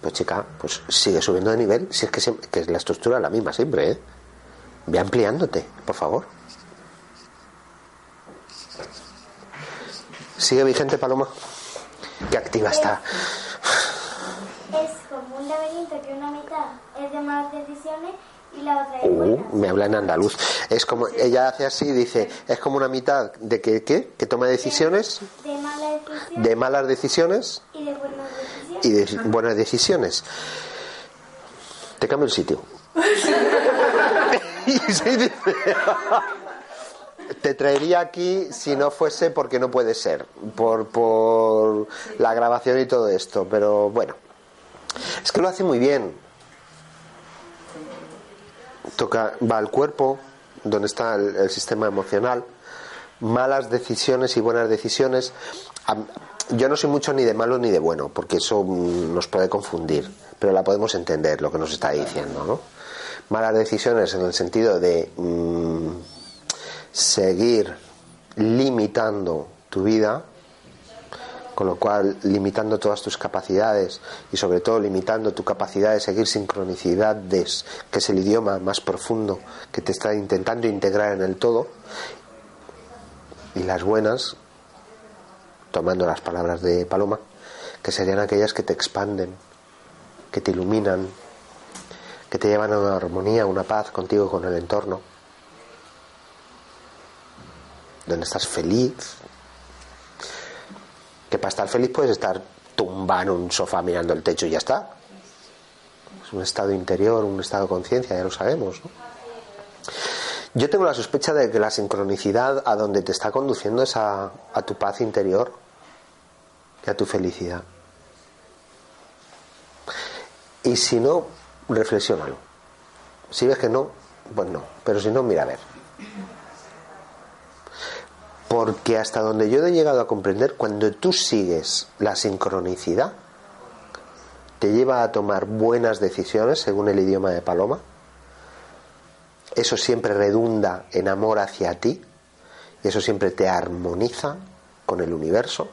Pues chica, pues sigue subiendo de nivel, si es que, siempre- que la estructura es la misma siempre, ¿eh? Ve ampliándote, por favor. ¿Sigue vigente, Paloma? Qué activa está. Es laberinto que una mitad es de malas decisiones y la otra es Uh, me habla en andaluz. Es como, ella hace así, dice, es como una mitad de que, ¿qué? Que toma decisiones, De malas decisiones de malas decisiones y de buenas decisiones. y de buenas decisiones. Te cambio el sitio. Y sí, dice, Te traería aquí si no fuese porque no puede ser, por, por la grabación y todo esto, pero bueno. Es que lo hace muy bien. Toca, va al cuerpo, donde está el, sistema emocional, malas decisiones y buenas decisiones. Yo no soy mucho ni de malo ni de bueno, porque eso mm, nos puede confundir, pero la podemos entender lo que nos está diciendo, ¿no? Malas decisiones en el sentido de mm, seguir limitando tu vida, con lo cual limitando todas tus capacidades y sobre todo limitando tu capacidad de seguir sincronicidades, que es el idioma más profundo que te está intentando integrar en el todo, y las buenas, tomando las palabras de Paloma, que serían aquellas que te expanden, que te iluminan, que te llevan a una armonía, una paz contigo y con el entorno, donde estás feliz, que para estar feliz puedes estar tumbado en un sofá mirando el techo y ya está. Es un estado interior, un estado de conciencia, ya lo sabemos. Yo tengo la sospecha de que la sincronicidad a donde te está conduciendo es a, a tu paz interior y a tu felicidad. Y si no, reflexiónalo. Si ves que no, pues no. Pero si no, mira a ver. Porque hasta donde yo he llegado a comprender, cuando tú sigues la sincronicidad, te lleva a tomar buenas decisiones, según el idioma de Paloma. Eso siempre redunda en amor hacia ti y eso siempre te armoniza con el universo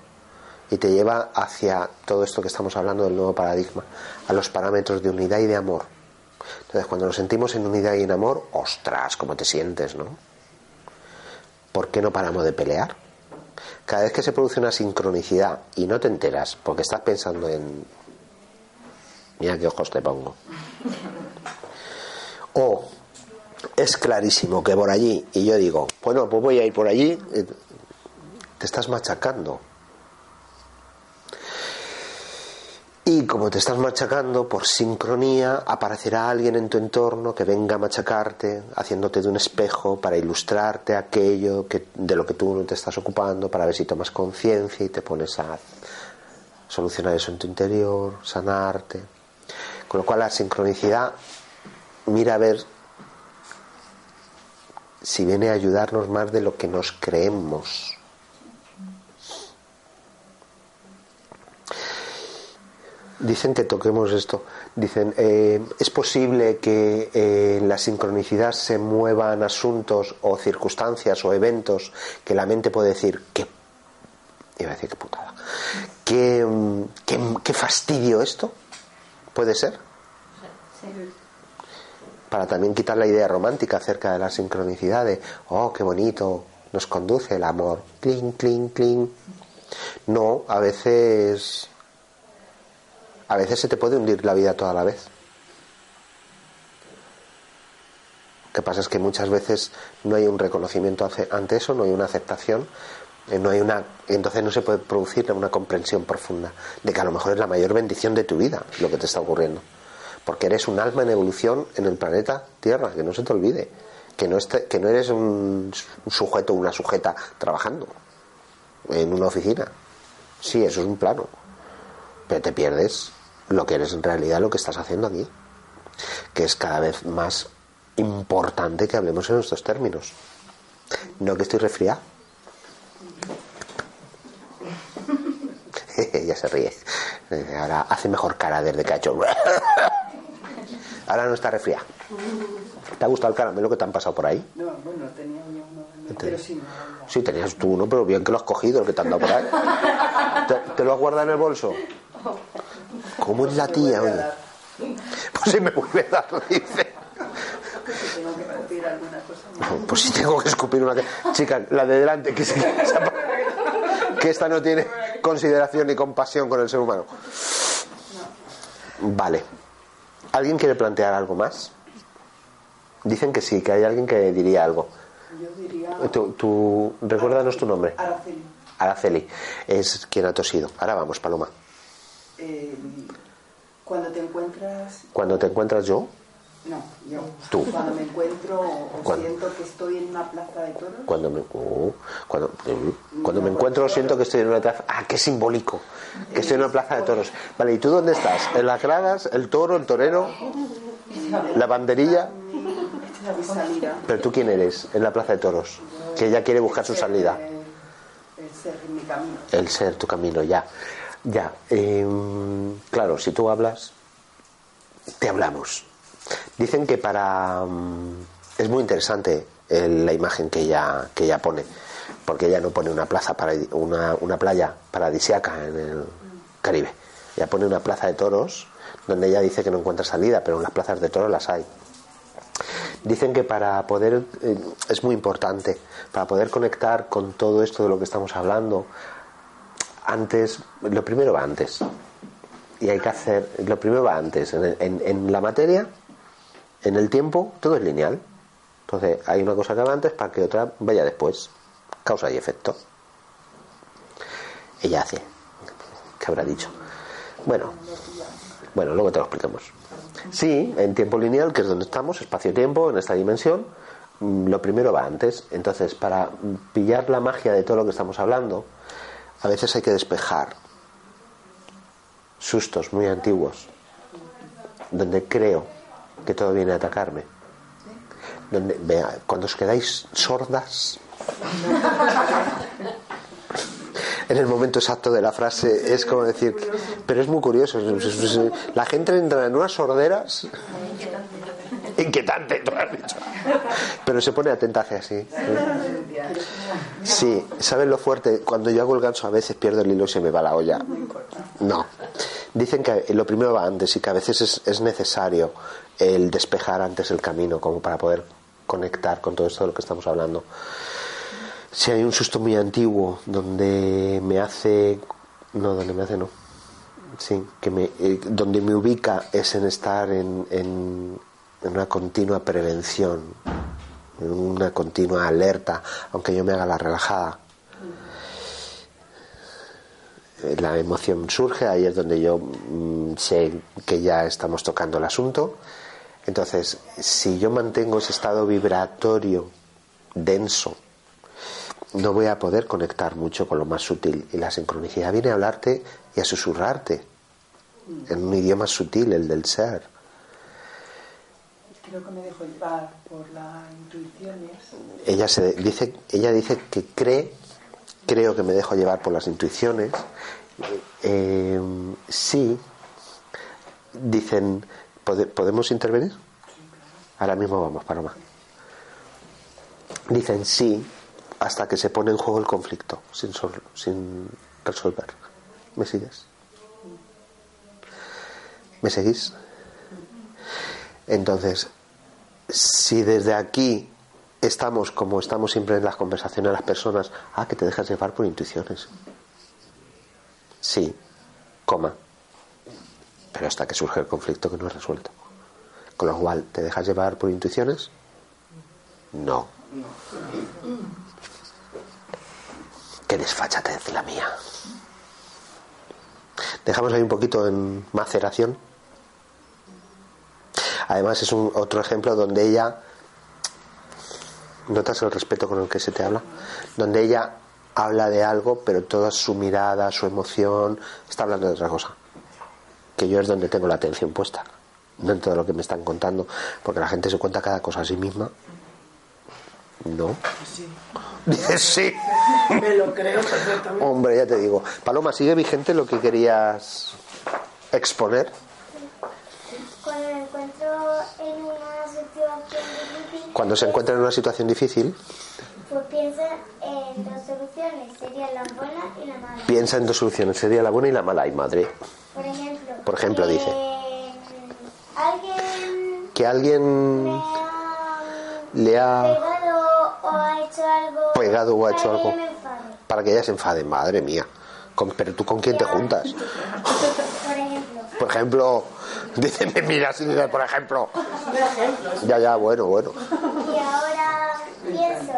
y te lleva hacia todo esto que estamos hablando del nuevo paradigma, a los parámetros de unidad y de amor. Entonces, cuando nos sentimos en unidad y en amor, ostras, cómo te sientes, ¿no? ¿Por qué no paramos de pelear? Cada vez que se produce una sincronicidad y no te enteras porque estás pensando en... Mira qué ojos te pongo. O es clarísimo que por allí, y yo digo, bueno, pues voy a ir por allí, eh, te estás machacando. Y como te estás machacando, por sincronía aparecerá alguien en tu entorno que venga a machacarte, haciéndote de un espejo para ilustrarte aquello que, de lo que tú no te estás ocupando, para ver si tomas conciencia y te pones a solucionar eso en tu interior, sanarte. Con lo cual la sincronicidad mira a ver si viene a ayudarnos más de lo que nos creemos. Dicen que toquemos esto. Dicen, eh, ¿es posible que eh, en la sincronicidad se muevan asuntos o circunstancias o eventos que la mente puede decir, qué, iba a decir qué putada, qué, qué, qué fastidio esto? ¿Puede ser? Para también quitar la idea romántica acerca de la sincronicidad de, oh, qué bonito, nos conduce el amor, clink, clink, clink. No, a veces a veces se te puede hundir la vida toda la vez. que pasa es que muchas veces no hay un reconocimiento ante eso, no hay una aceptación, eh, no hay una, entonces no se puede producir una comprensión profunda de que a lo mejor es la mayor bendición de tu vida lo que te está ocurriendo. Porque eres un alma en evolución en el planeta Tierra, que no se te olvide. Que no, esté- que no eres un sujeto o una sujeta trabajando en una oficina. Sí, eso es un plano. Pero te pierdes lo que eres en realidad, lo que estás haciendo aquí. Que es cada vez más importante que hablemos en estos términos. No que estoy resfriado. ya se ríe. Eh, Ahora hace mejor cara desde que ha hecho. Ahora no está resfriado. ¿Te ha gustado el caramelo que te han pasado por ahí? No, bueno, tenía yo uno, no, pero sí, no. Sí, tenías tú uno, pero bien que lo has cogido, el que te han dado por ahí. ¿Te, te lo has guardado en el bolso? ¿Cómo es la tía, oye? Pues si me vuelve a dar, dice. Si tengo que escupir alguna cosa. no. Pues si tengo que escupir una... Chica, la de delante, que esta no tiene consideración ni compasión con el ser humano. Vale. ¿Alguien quiere plantear algo más? Dicen que sí, que hay alguien que diría algo. Yo diría. Tú, tú- recuérdanos tu nombre. Araceli. Araceli es quien ha tosido. Ahora vamos, Paloma. Eh, cuando te encuentras. Cuando te encuentras yo, No, yo. Tú. Cuando me encuentro o siento que estoy en una plaza de toros. cuando me, uh, cuando, uh, cuando me encuentro siento que estoy en una plaza. Ah, qué simbólico. Que estoy en una plaza de toros. Vale, ¿y tú dónde estás? ¿En las gradas? ¿El toro? ¿El torero? ¿La banderilla? ¿Pero tú quién eres en la plaza de toros? Que ella quiere buscar su salida. Eh, El ser mi camino. El ser, tu camino, ya. Ya. em, claro, si tú hablas, te hablamos. Dicen que para. mm, es muy interesante el- la imagen que ella, que ella pone. Porque ella no pone una plaza para una, una playa paradisiaca en el Caribe. Ella pone una plaza de toros donde ella dice que no encuentra salida, pero en las plazas de toros las hay. Dicen que para poder, eh, es muy importante, para poder conectar con todo esto de lo que estamos hablando, antes, lo primero va antes. Y hay que hacer, lo primero va antes. En, en- en la materia, en el tiempo, todo es lineal. Entonces, hay una cosa que va antes para que otra vaya después. Causa y efecto. Ella hace. ¿Qué habrá dicho? Bueno, bueno, luego te lo explicamos. Sí, en tiempo lineal, que es donde estamos, espacio-tiempo, en esta dimensión, mm, lo primero va antes. Entonces, para pillar la magia de todo lo que estamos hablando, a veces hay que despejar sustos muy antiguos, donde creo que todo viene a atacarme. Cuando os quedáis sordas, en el momento exacto de la frase es como decir, pero es muy curioso, la gente entra en unas sorderas inquietante, tú has dicho. pero se pone atenta hacia así. Sí, ¿sabes lo fuerte? Cuando yo hago el ganso a veces pierdo el hilo y se me va la olla. No. Dicen que lo primero va antes y que a veces es, es necesario el despejar antes el camino como para poder conectar con todo esto de lo que estamos hablando. Si hay un susto muy antiguo donde me hace... No, donde me hace no. Sí, que me, eh, donde me ubica es en estar en, en, en una continua prevención, en una continua alerta, aunque yo me haga la relajada. La emoción surge, ahí es donde yo mm, sé que ya estamos tocando el asunto. Entonces, si yo mantengo ese estado vibratorio denso, no voy a poder conectar mucho con lo más sutil. Y la sincronicidad viene a hablarte y a susurrarte en un idioma sutil, el del ser. Creo que me dejo llevar por las intuiciones. Ella se dice, ella dice que cree, creo que me dejo llevar por las intuiciones. Eh, sí, dicen, ¿pode- ¿podemos intervenir? Ahora mismo vamos, Paloma. Dicen sí hasta que se pone en juego el conflicto sin, sol- sin resolver. ¿Me sigues? ¿Me seguís? Entonces, si desde aquí estamos como estamos siempre en las conversaciones las personas, ah, que te dejas llevar por intuiciones. Sí, coma. Pero hasta que surge el conflicto que no es resuelto. Con lo cual, ¿te dejas llevar por intuiciones? No. Qué desfachatez la mía. Dejamos ahí un poquito en maceración. Además es un otro ejemplo donde ella notas el respeto con el que se te habla, donde ella habla de algo, pero toda su mirada, su emoción, está hablando de otra cosa. Que yo es donde tengo la atención puesta, no en todo lo que me están contando, porque la gente se cuenta cada cosa a sí misma. No. Sí. Dices sí. Me lo creo perfectamente. Hombre, ya te digo. Paloma, ¿sigue vigente lo que querías exponer? Cuando me encuentro en una situación difícil, Cuando se encuentra en una situación difícil, pues piensa en dos soluciones, sería la buena y la mala. piensa en dos soluciones. Sería la buena y la mala. Ay, madre. Por ejemplo, Por ejemplo, eh, dice. Alguien Que alguien me ha le ha... pegado o ha hecho algo Pegado o ha hecho para que algo. Para que ella se enfade. Madre mía. Pero tú con quién te juntas? Por ejemplo, Por ejemplo, dice, me mira así, dice, por ejemplo. Ya, ya, bueno, bueno. y ahora pienso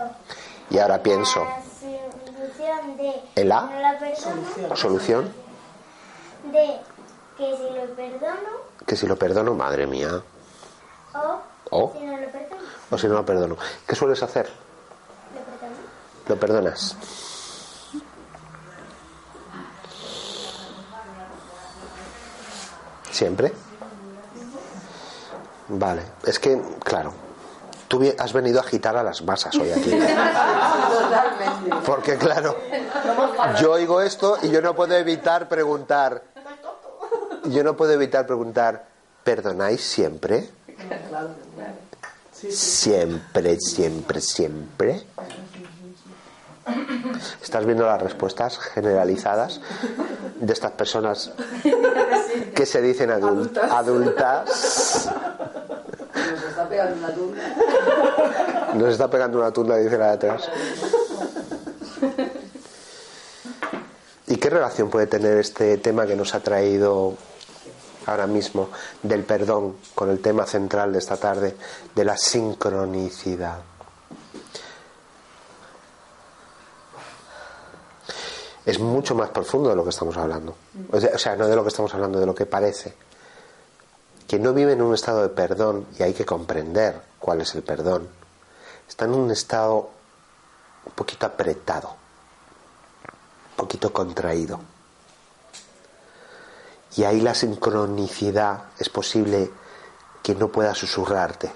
Y ahora pienso, la solución de ¿En la? no la perdono, solución, de que si lo perdono que si lo perdono, madre mía. o O, si no lo perdono, o si no lo perdono. ¿Qué sueles hacer? lo perdono. ¿Lo perdonas? ¿Siempre? Vale, es que, claro, tú has venido a agitar a las masas hoy aquí. Totalmente. Porque, claro, yo oigo esto y yo no puedo evitar preguntar. Yo no puedo evitar preguntar, ¿perdonáis siempre? Siempre, siempre, siempre. Estás viendo las respuestas generalizadas de estas personas que se dicen adul- adultas. Nos está pegando una tunda. Dice la de atrás. ¿Y qué relación puede tener este tema que nos ha traído ahora mismo del perdón con el tema central de esta tarde, de la sincronicidad? Es mucho más profundo de lo que estamos hablando. O sea, no de lo que estamos hablando, de lo que parece. Quien no vive en un estado de perdón, y hay que comprender cuál es el perdón, está en un estado un poquito apretado, un poquito contraído. Y ahí la sincronicidad es posible que no pueda susurrarte.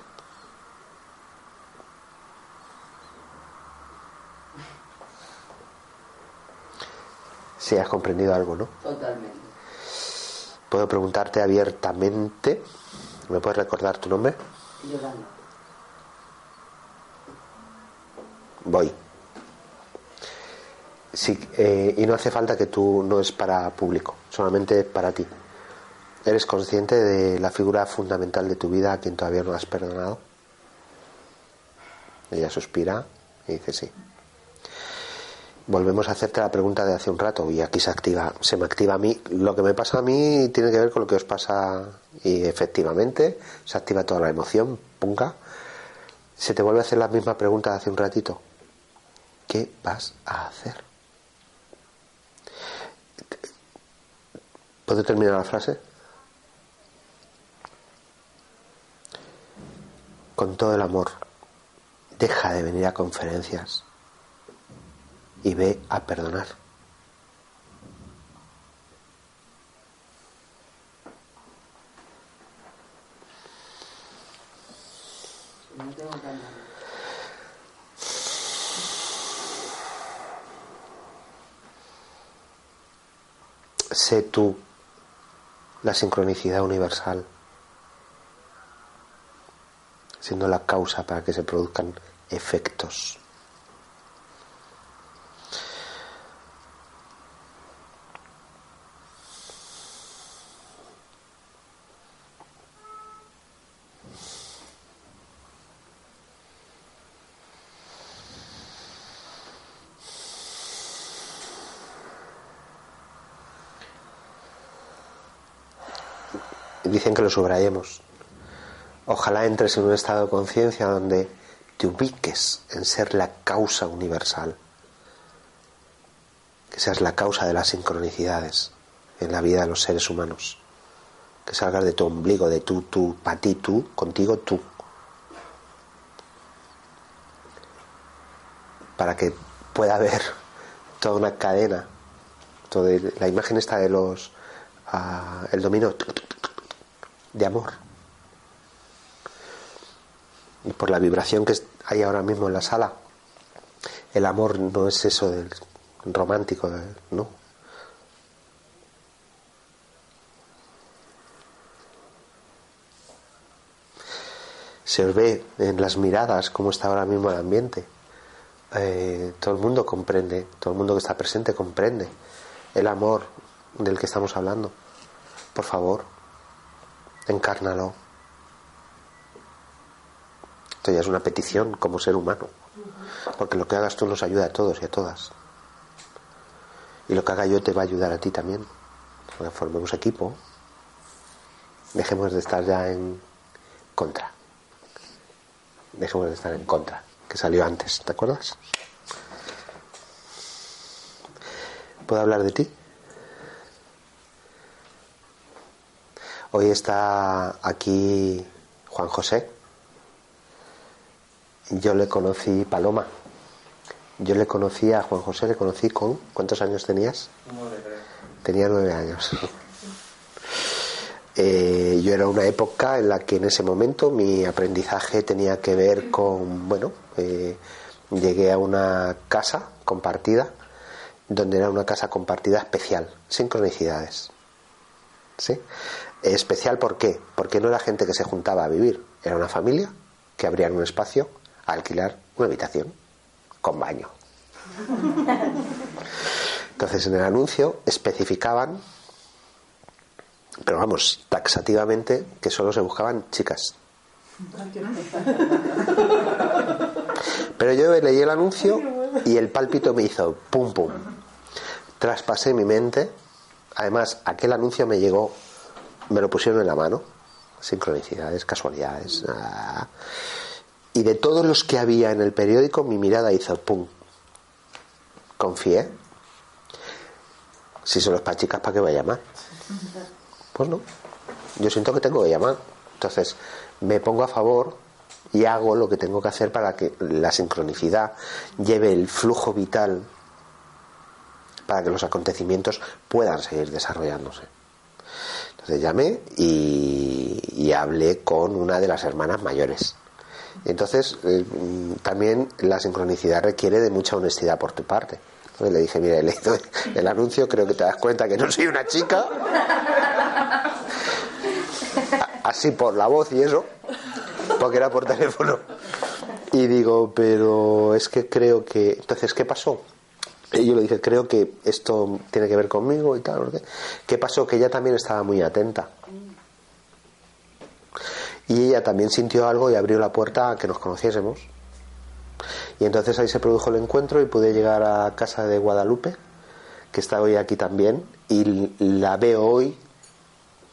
Si has comprendido algo, ¿no? Totalmente. Puedo preguntarte abiertamente. ¿Me puedes recordar tu nombre? Yolanda. Voy. Sí, eh, y no hace falta que tú no es para público, solamente para ti. ¿Eres consciente de la figura fundamental de tu vida a quien todavía no has perdonado? Ella suspira y dice sí. Volvemos a hacerte la pregunta de hace un rato y aquí se activa, se me activa a mí. Lo que me pasa a mí tiene que ver con lo que os pasa y efectivamente se activa toda la emoción, punga. Se te vuelve a hacer la misma pregunta de hace un ratito. ¿Qué vas a hacer? ¿Puedo terminar la frase? Con todo el amor, deja de venir a conferencias y ve a perdonar. Sé tú la sincronicidad universal, siendo la causa para que se produzcan efectos. Que lo subrayemos. Ojalá entres en un estado de conciencia donde te ubiques en ser la causa universal, que seas la causa de las sincronicidades en la vida de los seres humanos, que salgas de tu ombligo, de tú, tú, para ti, tú, contigo, tú, para que pueda haber toda una cadena, toda la imagen está de los, ah, el dominio de amor. Y por la vibración que hay ahora mismo en la sala, el amor no es eso del romántico, no. Se ve en las miradas cómo está ahora mismo el ambiente. Eh, todo el mundo comprende, todo el mundo que está presente comprende el amor del que estamos hablando. Por favor, encárnalo. Esto ya es una petición como ser humano. Porque lo que hagas tú nos ayuda a todos y a todas. Y lo que haga yo te va a ayudar a ti también. formemos equipo. Dejemos de estar ya en contra. Dejemos de estar en contra, que salió antes, ¿te acuerdas? ¿Puedo hablar de ti? Hoy está aquí Juan José, yo le conocí Paloma. Yo le conocí a Juan José, le conocí con. ¿Cuántos años tenías? Tenía nueve años. Eh, yo era una época en la que en ese momento mi aprendizaje tenía que ver con, bueno, eh, llegué a una casa compartida, donde era una casa compartida especial, sincronicidades. ¿Sí? Especial ¿por qué? Porque no era gente que se juntaba a vivir, era una familia que abrían un espacio alquilar una habitación con baño. Entonces en el anuncio especificaban, pero vamos, taxativamente, que solo se buscaban chicas. Pero yo leí el anuncio y el pálpito me hizo pum pum. Traspasé mi mente. Además, aquel anuncio me llegó, me lo pusieron en la mano. Sincronicidades, casualidades. Y de todos los que había en el periódico, mi mirada hizo pum. Confié. Si son los para chicas, ¿para qué voy a llamar? Pues no. Yo siento que tengo que llamar. Entonces, me pongo a favor y hago lo que tengo que hacer para que la sincronicidad lleve el flujo vital para que los acontecimientos puedan seguir desarrollándose. Entonces llamé y, hablé con una de las hermanas mayores entonces, eh, también la sincronicidad requiere de mucha honestidad por tu parte. Le dije, mira, he leído el anuncio, creo que te das cuenta que no soy una chica. Así por la voz y eso, porque era por teléfono. Y digo, pero es que creo que... Entonces, ¿qué pasó? Y yo le dije, creo que esto tiene que ver conmigo y tal. ¿Qué pasó? Que ella también estaba muy atenta y ella también sintió algo y abrió la puerta a que nos conociésemos. Y entonces ahí se produjo el encuentro y pude llegar a casa de Guadalupe, que está hoy aquí también, y la veo hoy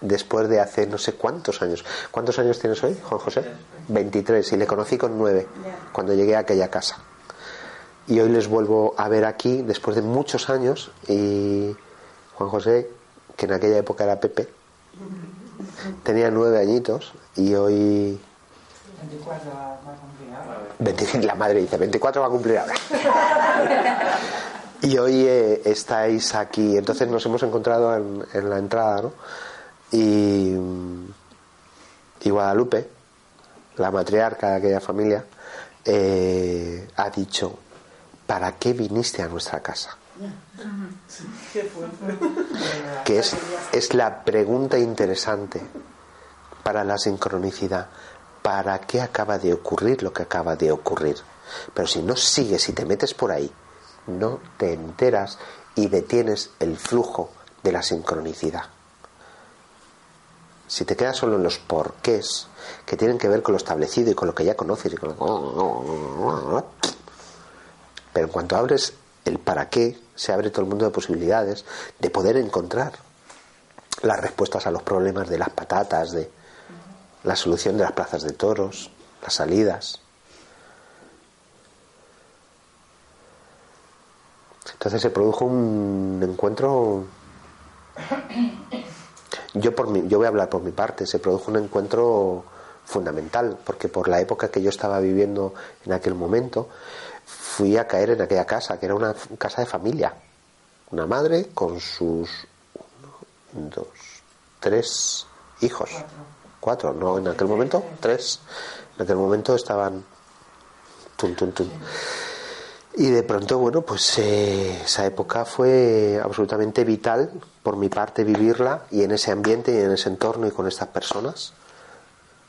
después de hace no sé cuántos años. ¿Cuántos años tienes hoy, Juan José? 23, y le conocí con 9 cuando llegué a aquella casa. Y hoy les vuelvo a ver aquí después de muchos años y Juan José, que en aquella época era Pepe, tenía nueve añitos y hoy 24 va a cumplir la madre dice 24 va a cumplir ahora y hoy eh, estáis aquí entonces nos hemos encontrado en, la entrada ¿no? y, y Guadalupe la matriarca de aquella familia eh, ha dicho ¿para qué viniste a nuestra casa? que es, es la pregunta interesante para la sincronicidad. ¿Para qué acaba de ocurrir lo que acaba de ocurrir? Pero si no sigues y te metes por ahí, no te enteras y detienes el flujo de la sincronicidad. Si te quedas solo en los porqués, que tienen que ver con lo establecido y con lo que ya conoces, y con pero en cuanto abres el para qué, se abre todo el mundo de posibilidades de poder encontrar las respuestas a los problemas de las patatas, de la solución de las plazas de toros, las salidas. Entonces se produjo un encuentro. Yo, por mi, yo voy a hablar por mi parte. Se produjo un encuentro fundamental, porque por la época que yo estaba viviendo en aquel momento, fui a caer en aquella casa, que era una casa de familia. Una madre con sus uno, dos, tres hijos. Cuatro, no, en aquel momento, tres. En aquel momento estaban. Tun, tun, tun. Y de pronto, bueno, pues eh, esa época fue absolutamente vital por mi parte vivirla y en ese ambiente y en ese entorno y con estas personas.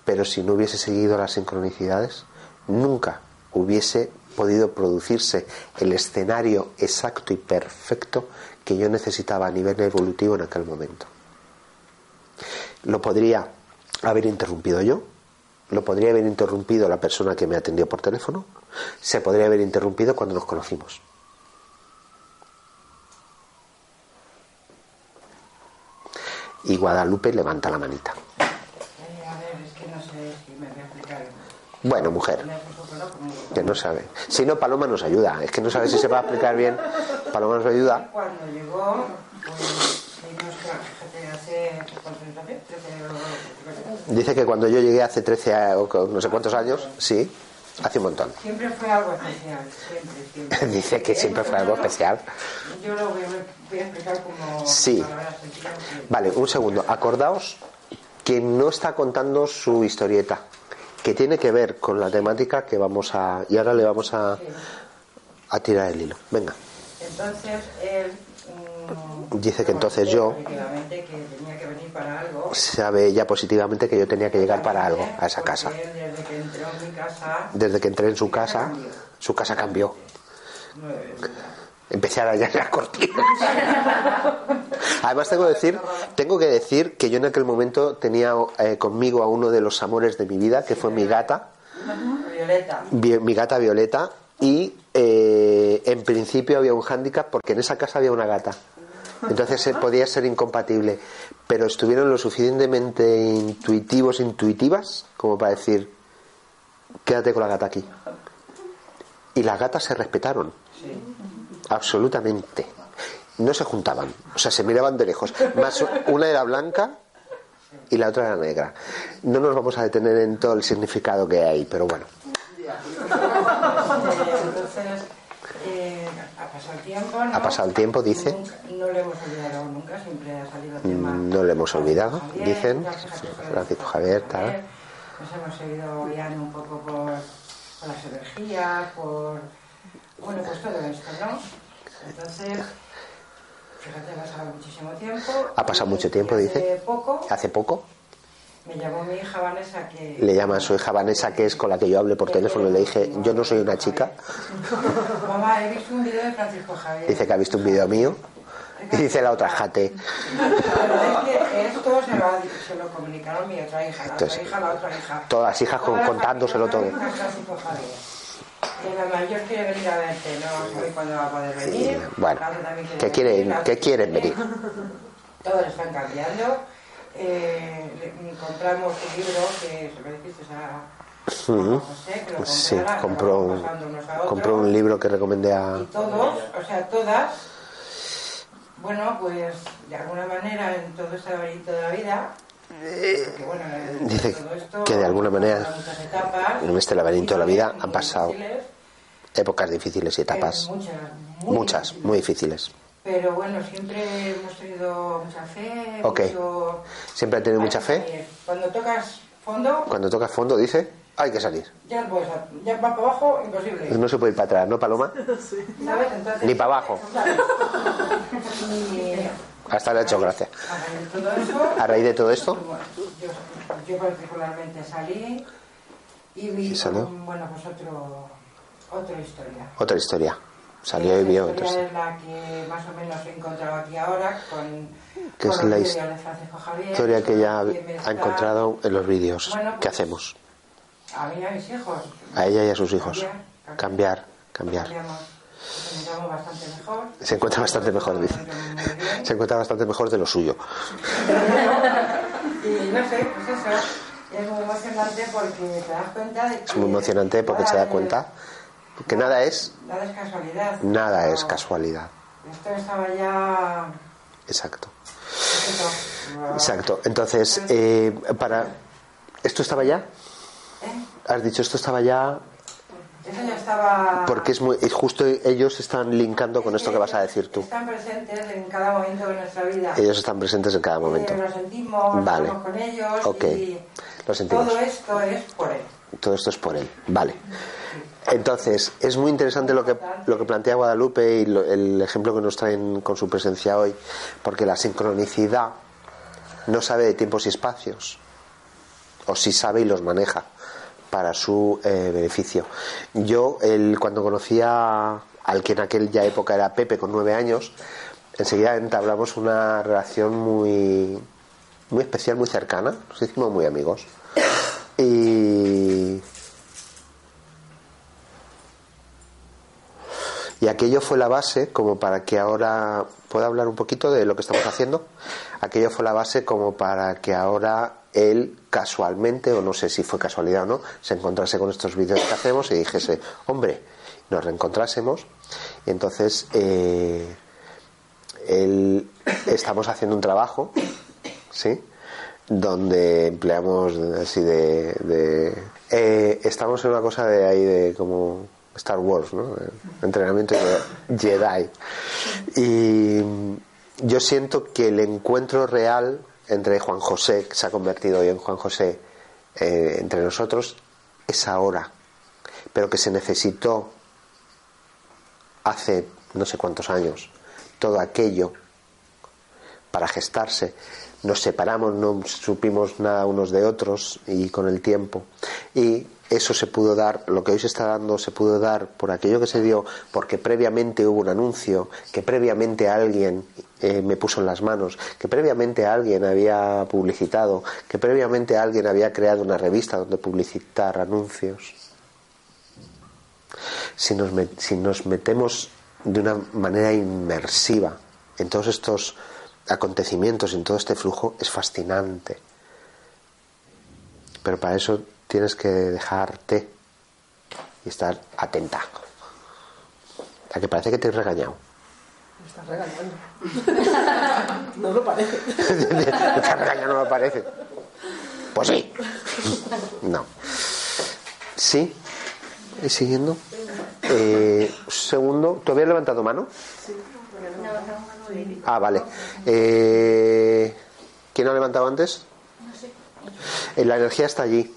Pero si no hubiese seguido las sincronicidades, nunca hubiese podido producirse el escenario exacto y perfecto que yo necesitaba a nivel evolutivo en aquel momento. Lo podría haber interrumpido yo, lo podría haber interrumpido la persona que me atendió por teléfono, se podría haber interrumpido cuando nos conocimos. Y Guadalupe levanta la manita. Eh, a ver, es que no sé si me voy a explicar. Bueno, mujer, que no sabe. Si no, Paloma nos ayuda. Es que no sabe si se va a explicar bien. Paloma nos ayuda. Cuando llegó, pues, Dice que cuando yo llegué hace 13 a- o no sé cuántos años, sí, hace un montón. Siempre fue algo especial, siempre, siempre. Dice que siempre fue algo especial. Yo lo voy a, explicar como Sí. Vale, un segundo. Acordaos que no está contando su historieta, que tiene que ver con la temática que vamos a. Y ahora le vamos a, a tirar el hilo. Venga. Entonces, él... mm, Dice que entonces yo Efectivamente, que tenía que venir para algo. sabe ella positivamente que yo tenía que llegar para algo a esa casa. Desde que entró en mi casa, Desde que entré en su casa, su casa cambió. Empecé a las cortinas. Además tengo que decir, tengo que decir que yo en aquel momento tenía eh, conmigo a uno de los amores de mi vida, que fue mi gata, Violeta. Mi gata Violeta, y eh, en principio había un hándicap porque en esa casa había una gata. Entonces eh, podía ser incompatible, pero estuvieron lo suficientemente intuitivos, intuitivas, como para decir, quédate con la gata aquí. Y las gatas se respetaron, absolutamente. No se juntaban, o sea, se miraban de lejos. Más una era blanca y la otra era negra. No nos vamos a detener en todo el significado que hay, pero bueno. Entonces, eh, ha pasado el tiempo, ¿no? Ha pasado el tiempo, dice. No le hemos olvidado nunca, siempre ha salido el tema. No le hemos olvidado, Javier, dicen. Francisco Javier, tal. Nos hemos seguido guiando un poco por, por las energías, por. Bueno, pues todo esto, ¿no? Entonces, fíjate, ha pasado muchísimo tiempo. Ha pasado mucho tiempo, hace dice. poco Hace poco me llamó mi hija Vanessa que. le llama a su hija Vanessa, que es con la que yo hablé por teléfono, y le dije, yo no soy una chica. Mamá, he visto un vídeo de Francisco Javier. Dice que ha visto un vídeo mío. Y dice la otra, jate. Pero es que esto se lo, se lo comunicaron mi otra hija, la Entonces, otra hija, la otra hija. todas las hijas con- contándoselo todo. Francisco Javier. Y la mayor quiere venir a verte, no sé cuándo va a poder venir. Bueno, La otra también ¿qué quieren, qué quiere. venir? Todos están cambiando. Eh, compramos un libro que se lo dijiste a Ujú. José, que lo Sí, compró un, a compró un libro que recomendé a... Y todos, o sea, todas, bueno, pues de alguna manera en todo este laberinto de la vida, bueno, Dice que de alguna manera en este laberinto de la vida han pasado épocas difíciles y etapas. eh, muchas, muy difíciles. Pero bueno, siempre hemos tenido mucha fe. Ok. mucho- Siempre ha tenido mucha fe. salir. Cuando tocas fondo, Cuando tocas fondo dice, hay que salir. ya no puedes, ya va para abajo, imposible. No se puede ir para atrás, ¿no, Paloma? ¿Sabes? Entonces, Ni para abajo. Hasta le ha hecho gracia. a raíz de todo esto, yo, yo particularmente salí y vi ¿Y salió? con, bueno, pues otro, otra historia. otra historia. Salió y vio otra historia es la que más o menos he encontrado aquí ahora con, Que con es la vídeos his- de Francisco Javier, historia que que me ha encontrado en los vídeos Bueno, que pues, hacemos. A mí y a mis hijos. A ella y a sus hijos. Cambiar, Cambiar, cambiar. Encontramos bastante mejor. Se encuentra bastante mejor, dice. Se encuentra bastante mejor de lo suyo. Y no sé, pues eso. Es muy emocionante porque te das cuenta de que. Es muy emocionante porque se da cuenta que nada es, Nada es casualidad. nada es casualidad. Esto estaba ya... Exacto. Exacto. Entonces, eh, para. ¿Esto estaba ya? Has dicho esto estaba ya. Eso ya estaba... Porque es muy. justo ellos están linkando con esto que vas a decir tú. Están presentes en cada momento de nuestra vida. Ellos están presentes en cada momento. Eh, Lo sentimos, Vale. con ellos Ok. y Lo sentimos. todo esto es por él. Todo esto es por él. Vale. Entonces, es muy interesante lo que, lo que plantea Guadalupe y lo- el ejemplo que nos traen con su presencia hoy, porque la sincronicidad no sabe de tiempos y espacios, o si sabe y los maneja para su eh, beneficio. Yo, el, cuando conocía al que en aquella época era Pepe con nueve años, enseguida entablamos una relación muy, muy especial, muy cercana, nos hicimos muy amigos. Y Y aquello fue la base como para que ahora pueda hablar un poquito de lo que estamos haciendo. Aquello fue la base como para que ahora él casualmente, o no sé si fue casualidad o no, se encontrase con estos vídeos que hacemos y dijese, hombre, nos reencontrásemos. Y entonces eh, él, estamos haciendo un trabajo, ¿sí? donde empleamos así de, de- eh, estamos en una cosa de ahí de como Star Wars ¿no? Entrenamiento de Jedi y yo siento que el encuentro real entre Juan José que se ha convertido hoy en Juan José eh, entre nosotros es ahora pero que se necesitó hace no sé cuántos años todo aquello para gestarse. Nos separamos, no supimos nada unos de otros y con el tiempo. Eso se pudo dar, lo que hoy se está dando se pudo dar por aquello que se dio, porque previamente hubo un anuncio, que previamente alguien eh, me puso en las manos, que previamente alguien había publicitado, que previamente alguien había creado una revista donde publicitar anuncios. Si nos, si nos metemos de una manera inmersiva en todos estos acontecimientos, en todo este flujo, es fascinante. Pero para eso tienes que dejarte y estar atenta. A que parece que te he regañado. Me estás regañando. no lo parece. Me estás regañando, no me parece. Pues sí. No. ¿Sí? ¿Y siguiendo? Eh, segundo, ¿tú habías levantado mano? Ah, vale. Eh, ¿Quién ha levantado antes? Eh, La energía está allí.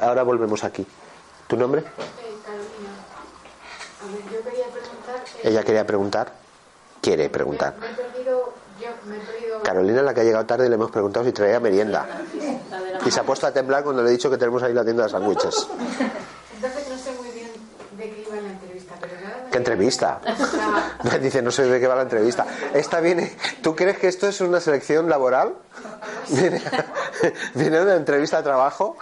Ahora volvemos aquí. ¿Tu nombre? Carolina, a ver, yo quería preguntar. eh, Ella quería preguntar. Quiere preguntar. Me, me he perdido. Yo me he perdido. Carolina, la que ha llegado tarde, le hemos preguntado si traía merienda. Y se ha puesto a temblar cuando le he dicho que tenemos ahí la tienda de sándwiches. Entonces no sé muy bien de qué iba la entrevista, pero nada. ¿Qué entrevista? Dice, no sé de qué va la entrevista. Esta viene. ¿Tú crees que esto es una selección laboral? Viene, viene una entrevista de trabajo.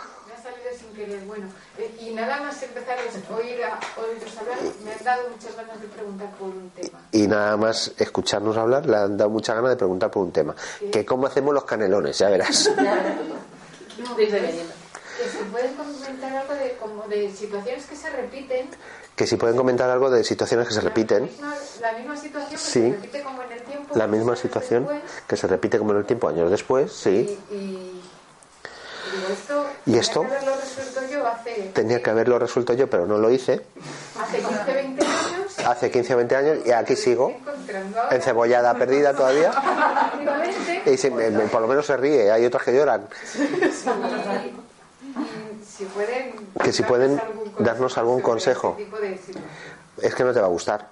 Bueno, eh, y nada más empezar a oír a oíros hablar, me han dado muchas ganas de preguntar por un tema. Y nada más escucharnos hablar, le han dado mucha ganas de preguntar por un tema. Que cómo hacemos los canelones, ya verás. No, Benito. que si pueden comentar algo de, como de situaciones que se repiten. Que si pueden comentar algo de situaciones que se repiten. La misma, la misma situación que Sí. se repite como en el tiempo. La misma años situación después, que se repite como en el tiempo, años después, sí. Y, y- y esto, ¿Y tenía esto? que haberlo resuelto yo hace, Tenía que haberlo resuelto yo, pero no lo hice. hace 15, 20 años. Hace 15 o 20 años y aquí sigo, encebollada perdida todavía. Y si- me- me- por lo menos se ríe, hay otras que lloran. Si pueden, Que si darnos pueden algún darnos algún consejo. este. Es que no te va a gustar.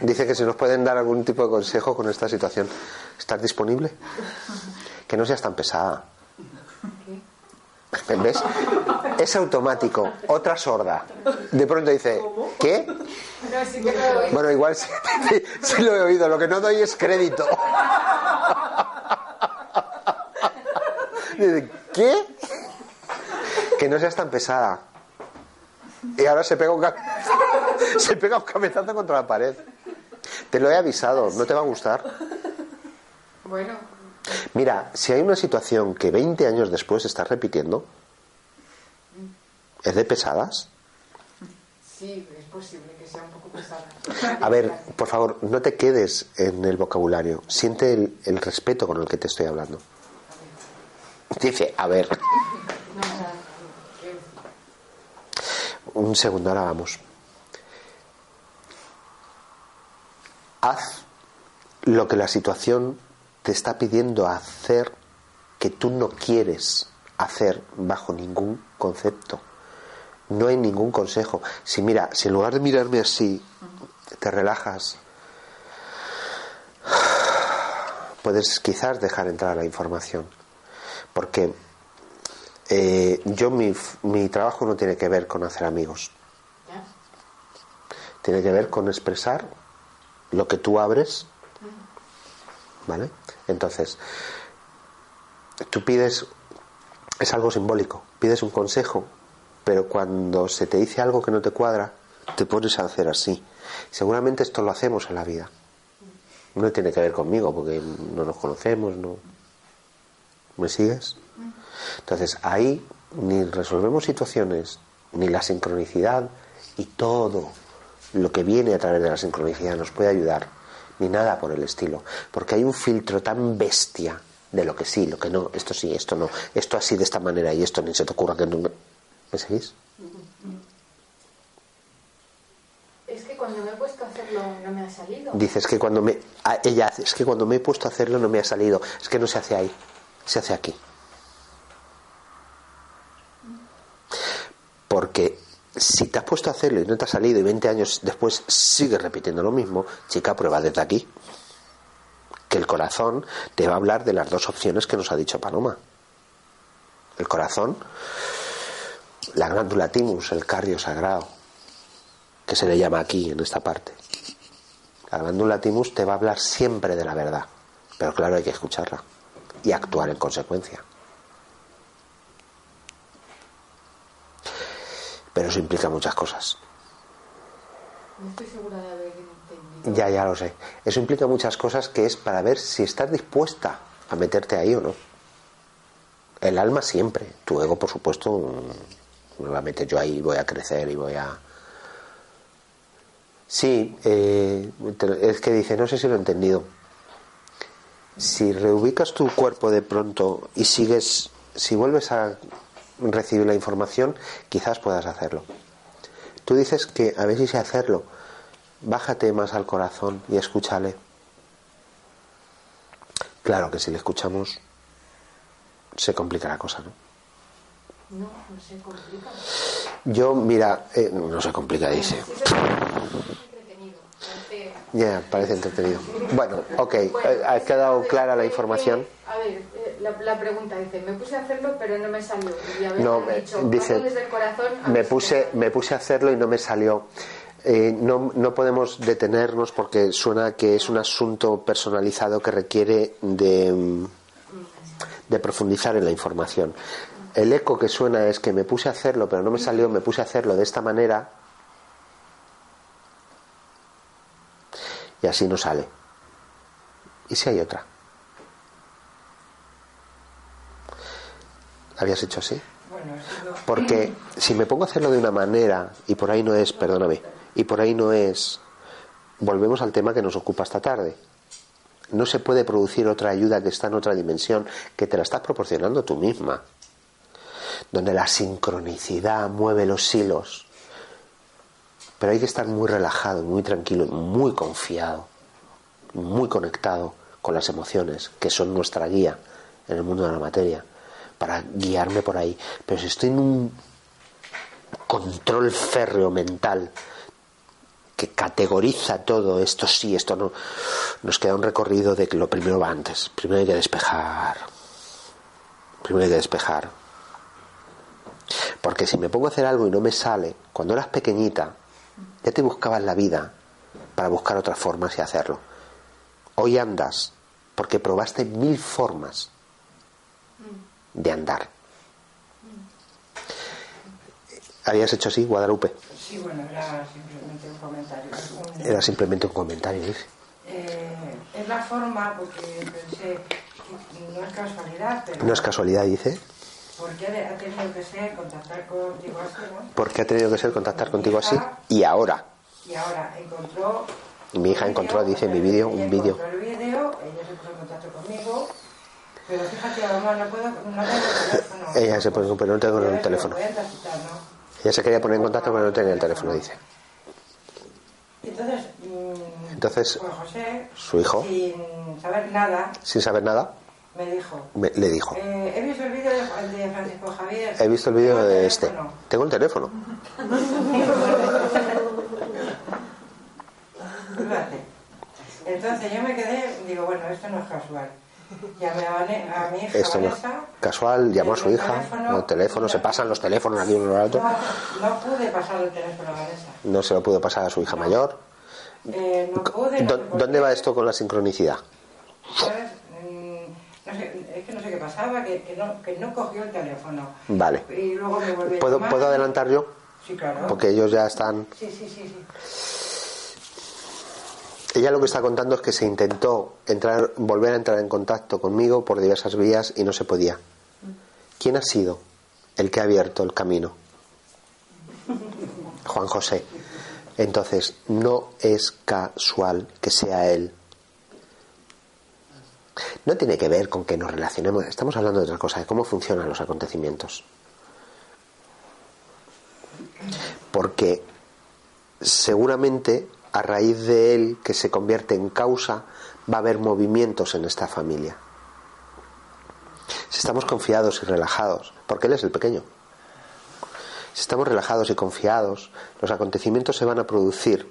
Dice que si nos pueden dar algún tipo de consejo con esta situación. ¿Estás disponible? Que no seas tan pesada. ¿Ves? Es automático. Otra sorda. De pronto dice, ¿qué? Bueno, igual sí, lo he oído. Lo que no doy es crédito. Dice, ¿Qué? Que no seas tan pesada. Y ahora se pega un, se pega un cabezazo contra la pared. Te lo he avisado, no te va a gustar. Bueno, Mira, si hay una situación que 20 años después está repitiendo, ¿es de pesadas? sí, es posible que sea un poco pesada. A ver, por favor, no te quedes en el vocabulario. Siente el, el respeto con el que te estoy hablando. Dice, a ver, un segundo, ahora vamos. Haz lo que la situación te está pidiendo hacer que tú no quieres hacer bajo ningún concepto. No hay ningún consejo. Si mira, si en lugar de mirarme así, te relajas, puedes quizás dejar entrar la información. Porque eh, yo mi, mi trabajo no tiene que ver con hacer amigos. Tiene que ver con expresar lo que tú abres. ¿Vale? Entonces, tú pides, es algo simbólico, pides un consejo, pero cuando se te dice algo que no te cuadra, te pones a hacer así. Seguramente esto lo hacemos en la vida. No tiene que ver conmigo, porque no nos conocemos, no. ¿Me sigues? Entonces, ahí ni resolvemos situaciones, ni la sincronicidad y todo lo que viene a través de la sincronicidad nos puede ayudar, ni nada por el estilo, porque hay un filtro tan bestia de lo que sí, lo que no, esto sí, esto no, esto así de esta manera y esto ni se te ocurra que no. ¿Me seguís? Es que cuando me he puesto a hacerlo no me ha salido. Dices que cuando me. ella es que cuando me he puesto a hacerlo no me ha salido, es que no se hace ahí, se hace aquí. Porque si te has puesto a hacerlo y no te ha salido y 20 años después sigues repitiendo lo mismo, chica, prueba desde aquí. Que el corazón te va a hablar de las dos opciones que nos ha dicho Paloma. El corazón, la glándula timus, el cardio sagrado, que se le llama aquí, en esta parte. La glándula timus te va a hablar siempre de la verdad, pero claro, hay que escucharla y actuar en consecuencia. Pero eso implica muchas cosas. No estoy segura de haber entendido. Ya, ya lo sé. Eso implica muchas cosas que es para ver si estás dispuesta a meterte ahí o no. El alma siempre. Tu ego, por supuesto, me va a meter yo ahí, voy a crecer y voy a... Sí, eh, es que dice, no sé si lo he entendido. Si reubicas tu cuerpo de pronto y sigues, si vuelves a recibir la información, quizás puedas hacerlo. Tú dices que a ver si sé hacerlo. Bájate más al corazón y escúchale. Claro que si le escuchamos se complica la cosa, ¿no? No, no se complica. Yo, mira, eh, no se complica, dice. Parece- Ya, parece entretenido. Bueno, ok, Bueno, eh, ha quedado clara la de- información. A ver, eh, la, la pregunta dice, me puse a hacerlo pero no me salió. Y a No, me- dicho, dice, "Hazlo desde el corazón. me puse, me puse a hacerlo y no me salió. Eh, no, no podemos detenernos porque suena que es un asunto personalizado que requiere de, de profundizar en la información. El eco que suena es que me puse a hacerlo, pero no me salió, me puse a hacerlo de esta manera y así no sale. ¿Y si hay otra? ¿Habías hecho así? Porque si me pongo a hacerlo de una manera y por ahí no es, perdóname, y por ahí no es, volvemos al tema que nos ocupa esta tarde. No se puede producir otra ayuda que está en otra dimensión que te la estás proporcionando tú misma. Donde la sincronicidad mueve los hilos. Pero hay que estar muy relajado, muy tranquilo, muy confiado, muy conectado con las emociones, que son nuestra guía en el mundo de la materia, para guiarme por ahí. Pero si estoy en un control férreo mental que categoriza todo, esto sí, esto no, nos queda un recorrido de que lo primero va antes. Primero hay que despejar. Primero hay que despejar. Porque si me pongo a hacer algo y no me sale, cuando eras pequeñita, ya te buscabas la vida para buscar otras formas y hacerlo. Hoy andas porque probaste mil formas de andar. ¿Habías hecho así, Guadalupe? sí, bueno, era simplemente un comentario. Era simplemente un comentario, dice. Eh, es la forma, porque pensé que no es casualidad, pero No es casualidad, dice. ¿Por qué ha tenido que ser contactar contigo así, no? Porque ha tenido que ser contactar contigo así y ahora. Y ahora encontró... Mi hija encontró, dice mi vídeo, un vídeo. Encontró el vídeo, ella se puso en contacto conmigo, pero fíjate, mamá, no puedo, no tengo teléfono. Ella se pone, pero no tengo el teléfono. Ella se quería poner en contacto, pero no tenía el teléfono, dice. Entonces, mm, Entonces, Juan José, su hijo, sin saber nada, sin saber nada, me dijo, me- le dijo, eh, he visto el vídeo de, de Francisco Javier. he visto el vídeo de este. teléfono". Tengo el teléfono. Entonces yo me quedé, digo, bueno, esto no es casual. Llamé a, Vane- a mi hija Esto no es casual, llamó a su hija, teléfono, el teléfono, se pasan los teléfonos aquí uno al otro. no, no pude pasar el teléfono a Vanessa. No se lo pudo pasar a su hija mayor. Eh, no pude, no ¿Dó- sé por ¿Dónde va esto con la sincronicidad? ¿sabes? Mm, No sé, es que no sé qué pasaba, que, que, no, que no cogió el teléfono. Vale. Y luego me volvió a ¿Puedo. ¿Puedo adelantar yo? Sí, claro. Porque ellos ya están... Sí, sí, sí, sí. Ella lo que está contando es que se intentó entrar, volver a entrar en contacto conmigo por diversas vías y no se podía. ¿Quién ha sido el que ha abierto el camino? Juan José. Entonces, no es casual que sea él. No tiene que ver con que nos relacionemos. Estamos hablando de otra cosa, de cómo funcionan los acontecimientos. Porque seguramente a raíz de él que se convierte en causa va a haber movimientos en esta familia. Si estamos confiados y relajados, porque él es el pequeño, si estamos relajados y confiados, los acontecimientos se van a producir.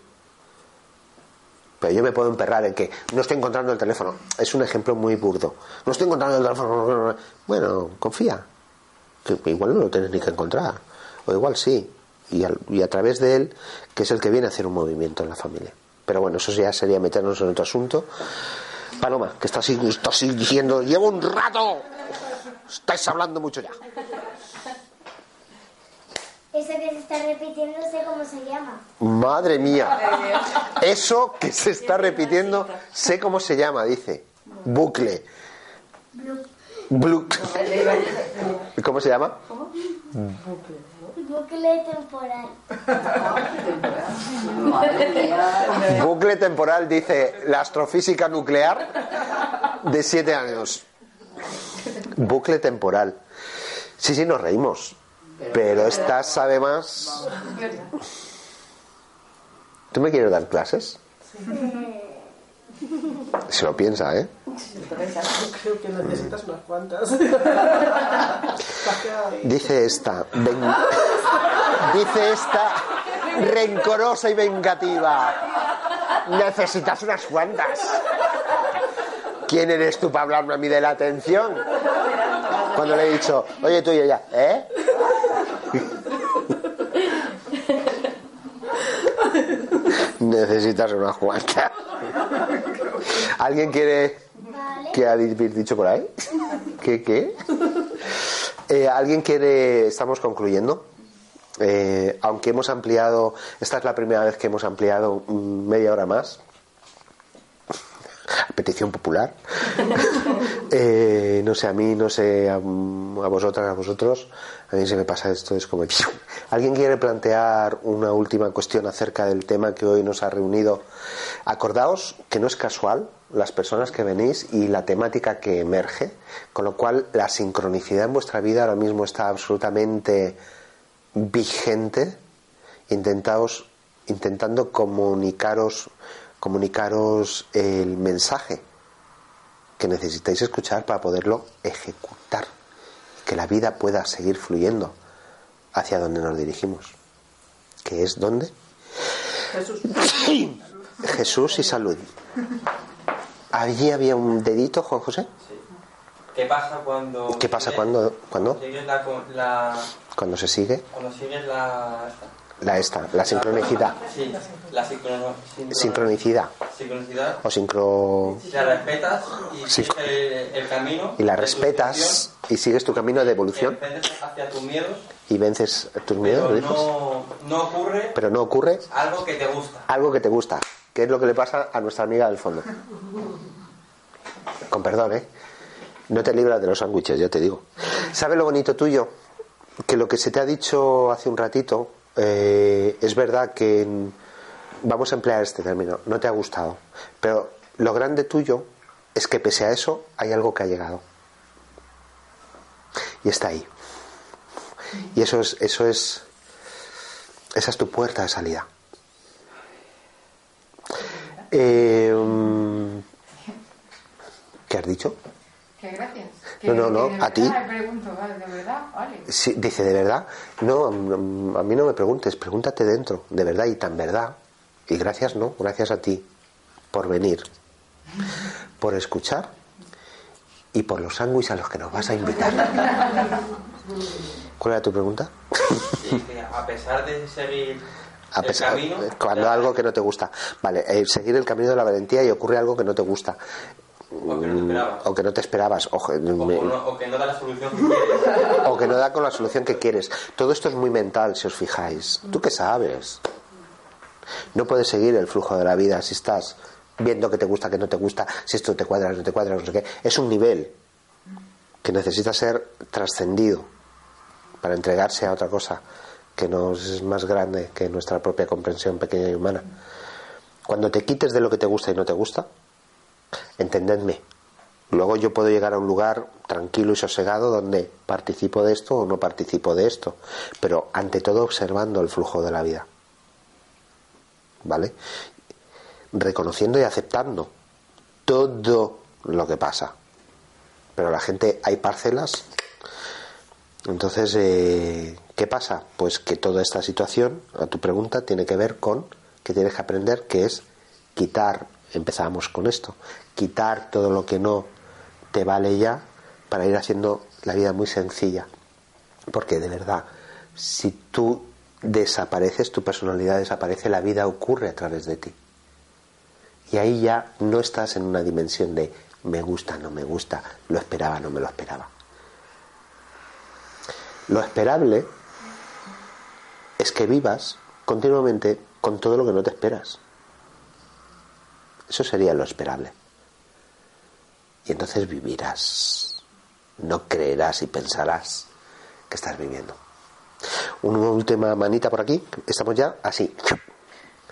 Pero yo me puedo emperrar en que no estoy encontrando el teléfono. Es un ejemplo muy burdo. No estoy encontrando el teléfono. Bueno, confía. Que igual no lo tienes ni que encontrar. O igual sí. Y, al- y a través de él, que es el que viene a hacer un movimiento en la familia. Pero bueno, eso ya sería meternos en otro asunto. Paloma, que estás, estás diciendo, llevo un rato. Estáis hablando mucho ya. Eso que se está repitiendo, sé cómo se llama. Madre mía. Eso que se está repitiendo, sé cómo se llama, dice. Bucle. Bluc. ¿Cómo se llama? Bucle temporal. Bucle temporal, dice la astrofísica nuclear de siete años. Bucle temporal. Sí, sí, nos reímos. Pero esta sabe más. ¿Tú me quieres dar clases? Se lo piensa, ¿eh? Yo creo que necesitas unas cuantas. Dice esta, ven- dice esta rencorosa y vengativa. Necesitas unas cuantas. ¿Quién eres tú para hablarme a mí de la atención? Cuando le he dicho, oye tú y ella, ¿eh? Necesitas unas cuantas. ¿Alguien quiere qué ha di- dicho por ahí? ¿Qué qué? Eh, ¿Alguien quiere.? Estamos concluyendo. Eh, aunque hemos ampliado. Esta es la primera vez que hemos ampliado mm, media hora más. Petición popular. Eh, no sé, a mí, no sé, a, a vosotras, a vosotros. A mí se me pasa esto, es como. ¿Alguien quiere plantear una última cuestión acerca del tema que hoy nos ha reunido? Acordaos que no es casual las personas que venís y la temática que emerge, con lo cual la sincronicidad en vuestra vida ahora mismo está absolutamente vigente. Intentaos, intentando comunicaros, comunicaros el mensaje que necesitáis escuchar para poderlo ejecutar, que la vida pueda seguir fluyendo hacia donde nos dirigimos, que es donde Jesús. Jesús y salud. Allí había un dedito, Juan José. ¿Qué pasa cuando... ¿Qué pasa sigues- cuando, cuando, la, la... cuando se sigue Cuando sigues la... la esta, la sincronicidad, Sí, la sincrono- sincro- sincronicidad sincronicidad. o sincro Si la respetas y Sí. sigues el, el camino... y la respetas y sigues tu camino de evolución, emprendes hacia tus miedos, y vences tus miedos, pero dices. no, no ocurre pero no ocurre algo que te gusta. algo que te gusta, que es lo que le pasa a nuestra amiga del fondo. Con perdón, ¿eh? No te libras de los sándwiches, ya te digo. ¿Sabe lo bonito tuyo? Que lo que se te ha dicho hace un ratito eh, es verdad que vamos a emplear este término, no te ha gustado, pero lo grande tuyo es que pese a eso hay algo que ha llegado y está ahí. Y eso es, eso es, esa es tu puerta de salida. Eh, mm, ¿Qué has dicho? Que gracias. No, no, no, que a ti. verdad, me pregunto, ¿vale? ¿de verdad? Vale. Sí, dice, ¿de verdad? No, mm, a mí no me preguntes, pregúntate dentro, de verdad y tan verdad. Y gracias, no, gracias a ti por venir, por escuchar y por los sándwiches a los que nos vas a invitar. ¿Cuál era tu pregunta? A pesar de seguir A pesar, cuando algo que no te gusta. Vale, eh, seguir el camino de la valentía y ocurre algo que no te gusta. o que no te esperabas, O que no te esperabas. Ojo, o, me- o no, o que no da la solución que quieres. o que no da con la solución que quieres. Todo esto es muy mental, si os fijáis. ¿Tú qué sabes? No puedes seguir el flujo de la vida si estás viendo que te gusta, que no te gusta, si esto te cuadra, no te cuadra, no sé qué. Es un nivel que necesita ser trascendido para entregarse a otra cosa que nos es más grande que nuestra propia comprensión pequeña y humana. Cuando te quites de lo que te gusta y no te gusta, entendedme, Luego yo puedo llegar a un lugar tranquilo y sosegado donde participo de esto o no participo de esto, pero ante todo observando el flujo de la vida. ¿Vale? Reconociendo y aceptando todo lo que pasa. Pero la gente, hay parcelas. Entonces, eh, ¿qué pasa? Pues que toda esta situación, a tu pregunta, tiene que ver con que tienes que aprender que es quitar, empezábamos con esto, quitar todo lo que no te vale ya para ir haciendo la vida muy sencilla. Porque de verdad, si tú desapareces, tu personalidad desaparece, la vida ocurre a través de ti. Y ahí ya no estás en una dimensión de me gusta, no me gusta, lo esperaba, no me lo esperaba. Lo esperable es que vivas continuamente con todo lo que no te esperas. Eso sería lo esperable. Y entonces vivirás. No creerás y pensarás que estás viviendo. Una última manita por aquí. Estamos ya así.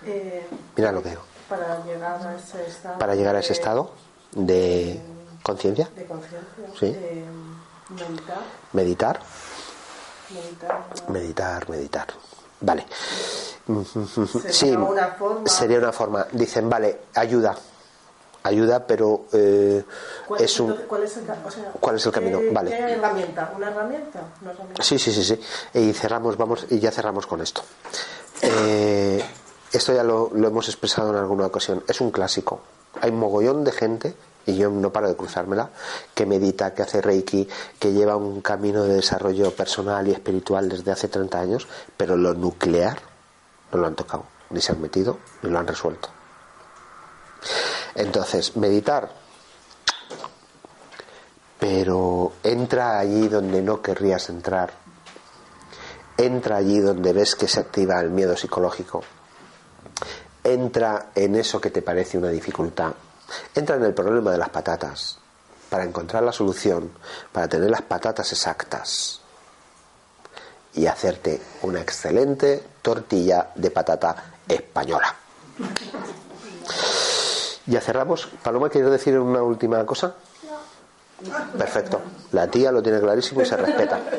Eh, Mira lo que digo. para llegar a ese estado. Para llegar a ese de- estado de conciencia, De conciencia. Sí. eh, meditar. meditar, Meditar. meditar, meditar. Vale. Sería Sí, una forma. sería una forma. Dicen, vale, ayuda. Ayuda, pero eh, ¿Cuál es un... ¿cuál, es el, o sea, ¿Cuál es el camino? ¿qué- Vale. ¿Qué herramienta? ¿Una herramienta? ¿Una herramienta? Sí, sí, sí, sí. Y cerramos, vamos, y ya cerramos con esto. Eh, esto ya lo, lo hemos expresado en alguna ocasión. Es un clásico. Hay un mogollón de gente, y yo no paro de cruzármela, que medita, que hace reiki, que lleva un camino de desarrollo personal y espiritual desde hace 30 años, pero lo nuclear no lo han tocado, ni se han metido, ni lo han resuelto. Entonces, meditar, pero entra allí donde no querrías entrar. Entra allí donde ves que se activa el miedo psicológico. Entra en eso que te parece una dificultad. Entra en el problema de las patatas para encontrar la solución, para tener las patatas exactas y hacerte una excelente tortilla de patata española. Ya cerramos. Paloma, ¿quieres decir una última cosa? Perfecto. La tía lo tiene clarísimo y se respeta.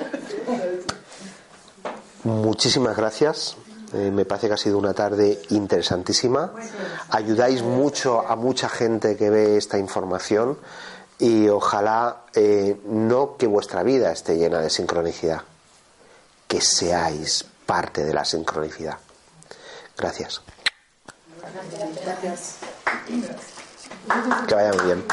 Muchísimas gracias. Eh, me parece que ha sido una tarde interesantísima. Ayudáis mucho a mucha gente que ve esta información y ojalá eh, no que vuestra vida esté llena de sincronicidad, que seáis parte de la sincronicidad. Gracias. Gracias. Que vaya muy bien.